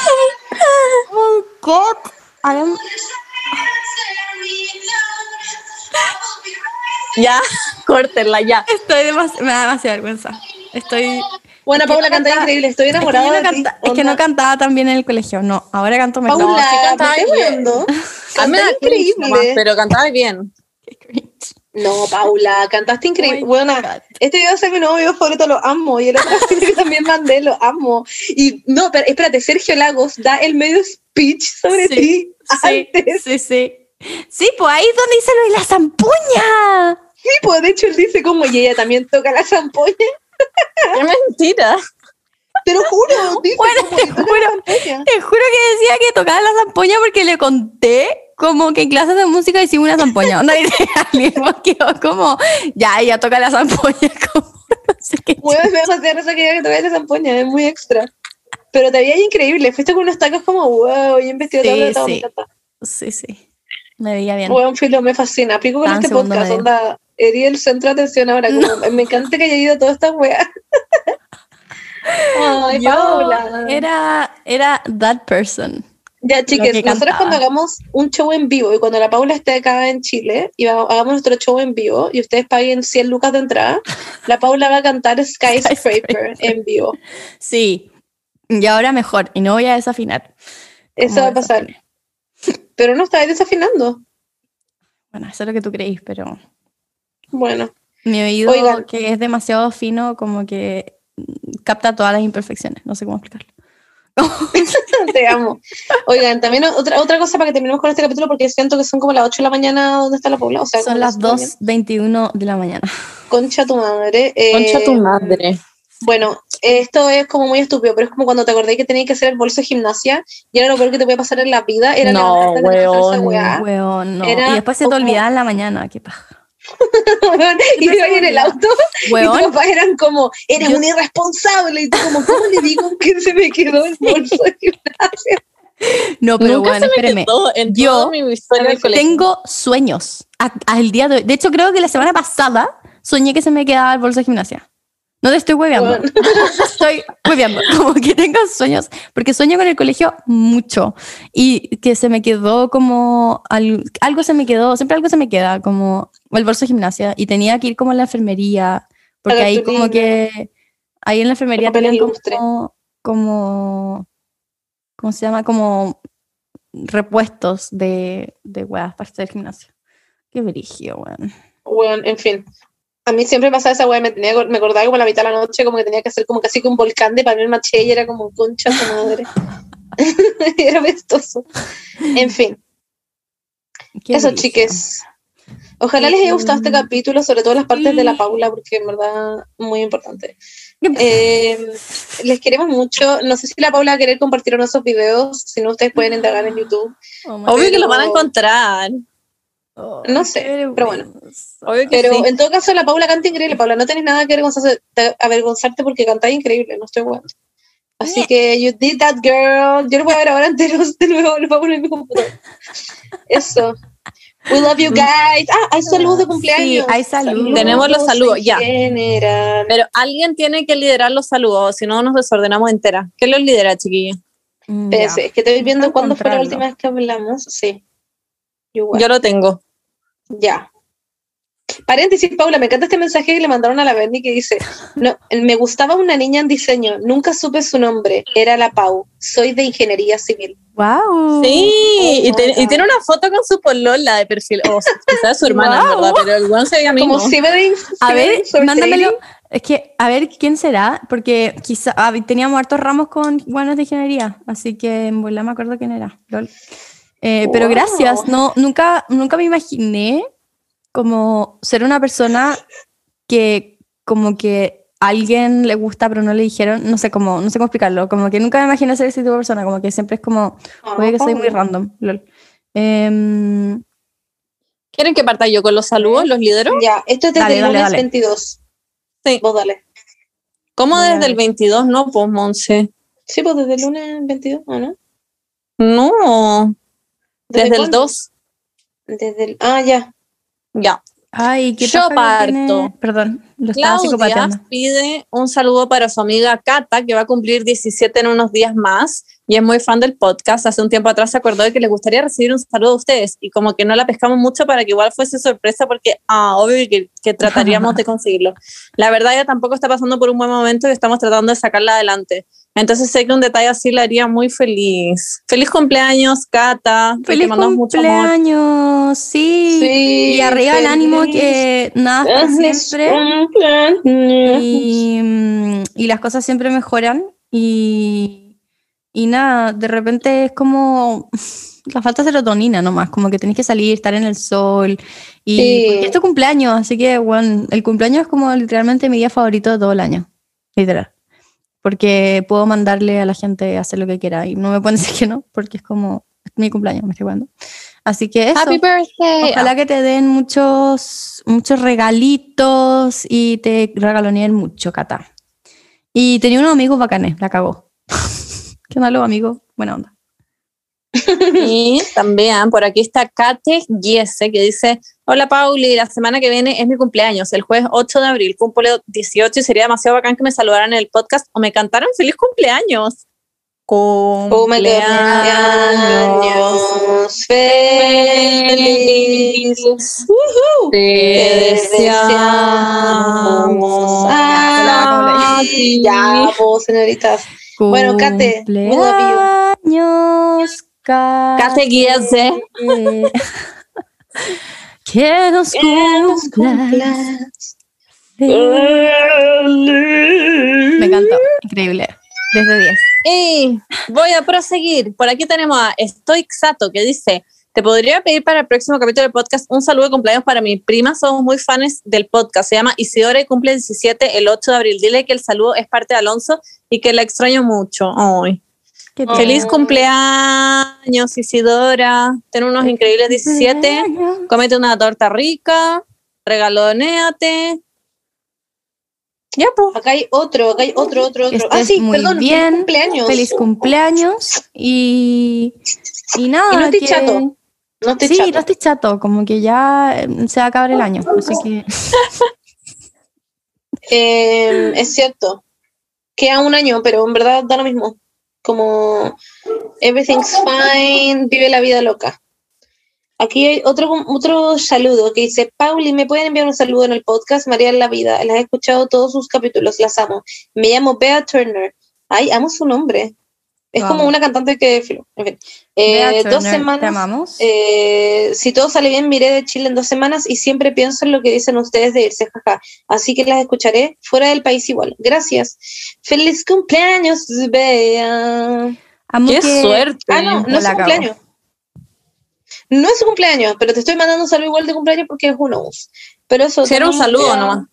Oh my god. I am- Ya, córtenla, ya. Estoy demasiado, me da demasiada vergüenza. Estoy. Bueno, Es Paula, canta- increíble. Estoy Es que, enamorada no de ti. canta- es que no cantaba tan bien en el colegio. No, ahora canto mejor. Paula, No, sí cantaba me estoy bien. A mí me da cringe nomás, increíble. pero cantaba bien. No, Paula, cantaste increíble. Oh bueno, este video es mi nuevo video favorito, lo amo. Y el otro que también mandé, lo amo. Y no, pero espérate, Sergio Lagos da el medio speech sobre Sí, ti Sí, antes. sí, sí. Sí, pues ahí es donde dice lo de la zampuña. Sí, pues de hecho él dice como, y ella también toca la zampoña. Qué mentira. Te lo juro, dice Bueno, como te juro. Te juro que decía que tocaba la zampoña porque le conté como que en clases de música hicimos una zampoña. Onda y quedó como, ya, ella toca la zampoña, como, no sé qué. Me da demasiada risa que que toca la zampoña, es muy extra. Pero te veía increíble, fuiste con unos tacos como, wow, y vestido Sí, todo, todo, sí. Sí, sí. Me veía bien. Bueno, Filo, me fascina. Pico con en este podcast, onda, herí el centro de atención ahora. Como, Me encanta que haya ido toda esta wea. Ay, Yo Paula. era, era that person. Ya, chiques, que nosotros cantaba. cuando hagamos un show en vivo y cuando la Paula esté acá en Chile y hagamos nuestro show en vivo y ustedes paguen 100 lucas de entrada, la Paula va a cantar Skyscraper en vivo. Sí. Y ahora mejor. Y no voy a desafinar. Eso va a pasar. Pero no estáis desafinando. Bueno, eso es lo que tú creís, pero Bueno, mi oído, Oigan. que es demasiado fino, como que capta todas las imperfecciones. No sé cómo explicarlo. te amo. Oigan, también otra, otra cosa para que terminemos con este capítulo porque siento que son como las 8 de la mañana donde está la Paula. O sea, Son las ocho de la mañana. 2.21 de la mañana. Concha tu madre. Eh, Concha tu madre. Bueno, esto es como muy estúpido, pero es como cuando te acordé que tenías que hacer el bolso de gimnasia y era lo peor que te podía pasar en la vida. Era No, weón. weá. Weón, no. Era y después se te olvidaba en la mañana, qué paja. Y te ibas en el auto y Weón, tus papás eran como, eres Yo- un irresponsable. Y tú como, ¿cómo le digo que se me quedó el bolso de gimnasia? no, pero Nunca bueno, se me espérame. quedó en Yo mi. Tengo sueños al día de hoy. De hecho, creo que la semana pasada soñé que se me quedaba el bolso de gimnasia. No te estoy hueveando. Bueno. Estoy hueveando. Como que tengo sueños. Porque sueño con el colegio mucho. Y que se me quedó como. al- algo se me quedó. Siempre algo se me queda. Como el bolso de gimnasia. Y tenía que ir como a la enfermería. Porque ahí como que. Ahí en la enfermería tenían como. como ¿Cómo se llama? Como repuestos de, de weas para hacer gimnasio. Qué brillo, weón. Bueno, en fin. A mí siempre pasaba esa weá, me, tenía, me acordaba como a la mitad de la noche, como que tenía que hacer como casi que un volcán de papel maché y era como concha su madre. era vestoso. En fin, Qué eso brillo. chiques. Ojalá les haya gustado este capítulo, sobre todo las partes de la. Paula, porque en verdad muy importante. Eh, les queremos mucho. No sé si la Paula va a querer compartir o no esos videos, si no ustedes pueden indagar en YouTube. Oh Obvio que pero- lo van a encontrar. No sé, pero bueno. Obvio que Pero sí. en todo caso, la Paula canta increíble. Paula, no tenés nada que avergonzarse, te- avergonzarte porque cantáis increíble, no estoy jugando. Así que, you did that, girl. Yo lo voy a ver ahora enteros de nuevo, lo voy a poner en mi computador. Eso. We love you guys. Ah, hay saludos de cumpleaños. Sí, hay saludos. Tenemos los saludos, ya. general. Pero alguien tiene que liderar los saludos, si no nos desordenamos entera. ¿Qué los lidera, chiquilla? Mm, es que estoy viendo cuándo fue la última vez que hablamos. Sí. Yo lo tengo. Ya. Paréntesis, Paula, me encanta este mensaje que le mandaron a la Bernie que dice, no, me gustaba una niña en diseño, nunca supe su nombre, era la Pau, soy de ingeniería civil. Wow. Sí, y, Oh y tiene una foto con su polola de perfil. O sea, quizás su hermana, Wow. verdad, pero el weón se veía Como mismo. Sibling, A ver, mándamelo. Es que, a ver, ¿quién será? Porque quizá ah, teníamos hartos ramos con buenos de ingeniería, así que en bola me acuerdo quién era. lol. Eh, Pero gracias, no, nunca, nunca me imaginé como ser una persona que como que a alguien le gusta pero no le dijeron, no sé cómo, no sé cómo explicarlo, como que nunca me imaginé ser ese tipo de persona, como que siempre es como, puede que soy muy random. lol. Em, ¿Quieren que parta yo con los saludos? ¿Los lidero? Ya, esto es desde Dale, el lunes dale. 22. Sí. Vos dale. ¿Cómo desde el ver. 22? No, pues, Monse. Sí, pues desde el lunes 22, ¿o no? No, desde el cuándo? 2. Desde el, ah, ya. Ya. ay, qué Yo tiene- parto. Perdón, lo estaba Claudia pide un saludo para su amiga Cata, que va a cumplir 17 en unos días más y es muy fan del podcast. Hace un tiempo atrás se acordó de que les gustaría recibir un saludo de ustedes y como que no la pescamos mucho para que igual fuese sorpresa porque, ah, obvio que, que trataríamos de conseguirlo. La verdad, ella tampoco está pasando por un buen momento y estamos tratando de sacarla adelante. Entonces sé que un detalle así la haría muy feliz. Feliz cumpleaños, Cata. Feliz mandamos mucho cumpleaños, sí. Sí. Y arriba el ánimo que nada es para Feliz siempre. cumpleaños. Y, mm, y las cosas siempre mejoran. Y, y nada, de repente es como la falta de serotonina nomás, como que tenés que salir, estar en el sol. Y Sí. es tu cumpleaños, así que bueno, el cumpleaños es como literalmente mi día favorito de todo el año. Literal. Porque puedo mandarle a la gente a hacer lo que quiera y no me pueden decir que no, porque es como es mi cumpleaños, me estoy jugando. Así que eso. Happy birthday. Ojalá que te den muchos, muchos regalitos y te regaloneen mucho, Cata. Y tenía unos amigos bacanes, la cagó. ¿Qué onda los amigos? Buena onda. Y también por aquí está Kate Giese que dice, hola Pauli, la semana que viene es mi cumpleaños, el jueves 8 de abril, cumple 18 y sería demasiado bacán que me saludaran en el podcast o me cantaran feliz cumpleaños. Cumpleaños feliz. Woohoo. Te deseamos a ti. Ya, vos, señoritas. Bueno, Kate. Cumpleaños, Giese. que nos cumplas. Me encantó, increíble. Desde 10. Y voy a proseguir. Por aquí tenemos a Estoy Xato que dice: Te podría pedir para el próximo capítulo del podcast un saludo de cumpleaños para mi prima. Somos muy fans del podcast. Se llama Isidora y cumple 17 el 8 de abril. Dile que el saludo es parte de Alonso y que la extraño mucho. Ay. Qué Oh. Feliz cumpleaños, Isidora. Ten unos increíbles 17. cumpleaños. Cómete una torta rica. Regalonéate. Ya, pues. Acá hay otro, acá hay otro, otro, otro. Estés ah, sí, muy perdón, bien. feliz cumpleaños. Feliz cumpleaños y, y nada. Y no estoy que- chato. No te sí, chato. no estoy chato, como que ya eh, se va a acabar el año, así que Eh, es cierto. Queda un año, pero en verdad da lo mismo. Como everything's fine, vive la vida loca. Aquí hay otro, otro saludo que dice, Pauli, ¿me pueden enviar un saludo en el podcast? María la vida, las he escuchado todos sus capítulos, las amo. Me llamo Bea Turner. Ay, amo su nombre. Es como una cantante que... filo, En fin. Eh, Bea dos te semanas... amamos. Eh, si todo sale bien, miré de Chile en dos semanas y siempre pienso en lo que dicen ustedes de irse, jaja. Así que las escucharé fuera del país igual. Gracias. Feliz cumpleaños, Bea. Amo Qué que- suerte. Ah, no, no es su cumpleaños. No es su cumpleaños, pero te estoy mandando un saludo igual de cumpleaños porque es uno. Pero eso. Si era un saludo Bea. nomás.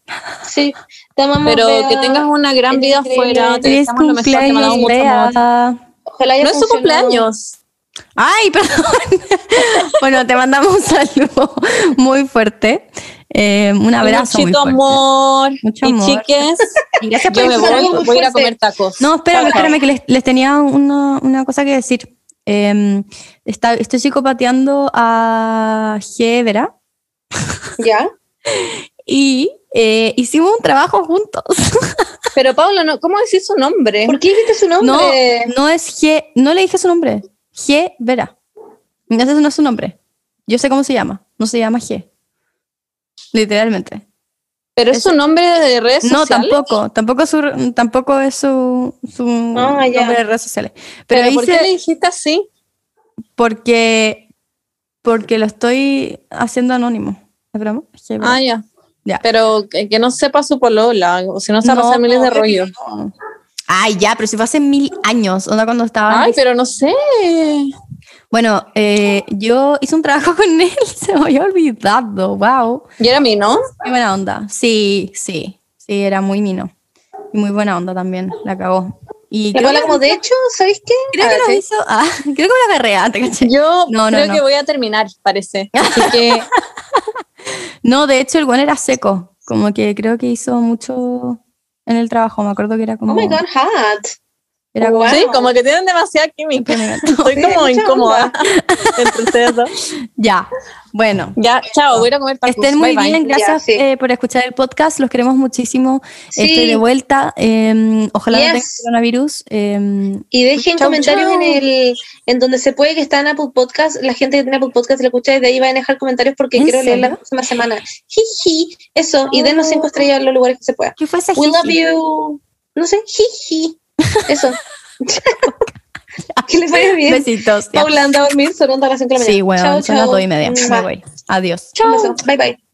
Sí, te amamos, Pero Bea. que tengas una gran Es vida afuera. Te Feliz deseamos lo mejor. Te cumpleaños, mandamos mucho amor. Bea. Ojalá haya No es su cumpleaños. Ay, perdón. bueno, te mandamos un saludo muy fuerte. eh, un abrazo muy Muchito fuerte. amor. Mucho y amor. chiques, Y gracias por yo me voy, muy a ir a comer tacos. No, espérame, espérame, que les, les tenía una, una cosa que decir. Eh, está, estoy psicopateando a Gebra ¿Ya? y eh, hicimos un trabajo juntos. Pero Paula, no, ¿cómo decís su nombre? ¿Por qué dijiste su No, nombre? no es G, no le dije su nombre. G Vera. Ese no es su nombre. Yo sé cómo se llama. No se llama G. Literalmente. Pero es su nombre de redes No, sociales. tampoco. Tampoco es su, tampoco es su, su Ah, nombre de redes sociales. Pero, Pero, ¿por qué le dijiste así? porque, porque lo estoy haciendo anónimo. ¿Es broma? Ah, ya. Ya. Pero que, que no sepa su polola, o si no se va a pasar miles de rollos. no. Ay, ya, pero si fue hace mil años, onda cuando estaba. Ay, pero no sé. Bueno, eh, yo hice un trabajo con él, se me había olvidado, wow. Y era mí, ¿no? Qué buena onda. Sí, sí, sí, era muy mino. Y muy buena onda también, la cagó. Y creo, que, como, de hecho, ¿sabéis qué? creo que Ah, nos sí. hizo. Ah, creo que me la agarré. Yo No, no, creo no. que voy a terminar, parece. Así que No, de hecho, el buen era seco. Como que creo que hizo mucho en el trabajo. Me acuerdo que era como. Oh my god, hot. Era como. Wow. sí, como que tienen demasiada química. Estoy como incómoda entre ustedes dos. Ya, bueno. Ya, chao, voy a comer tacos. Estén muy Bye, bye. bien, gracias Ya, sí. eh, por escuchar el podcast. Los queremos muchísimo. Sí. Estoy de vuelta. eh, ojalá no Yes. tenga coronavirus. eh, Y dejen Chau, comentarios chau. en el en donde se puede que está en Apple Podcast. La gente que tiene Apple Podcast lo escucha desde ahí va a dejar comentarios porque ¿En quiero leer la serio? próxima semana. Jiji, eso. Y denos cinco estrellas en los lugares que se pueda. ¿Qué fue ese We love you. No sé, jiji. Eso. que les vaya bien. Besitos. Paula anda a dormir, son onda a las 5 de la mañana. Sí, bueno, Chao, son las chao. dos y media. Me Mua. voy. Adiós. Beso. Bye bye.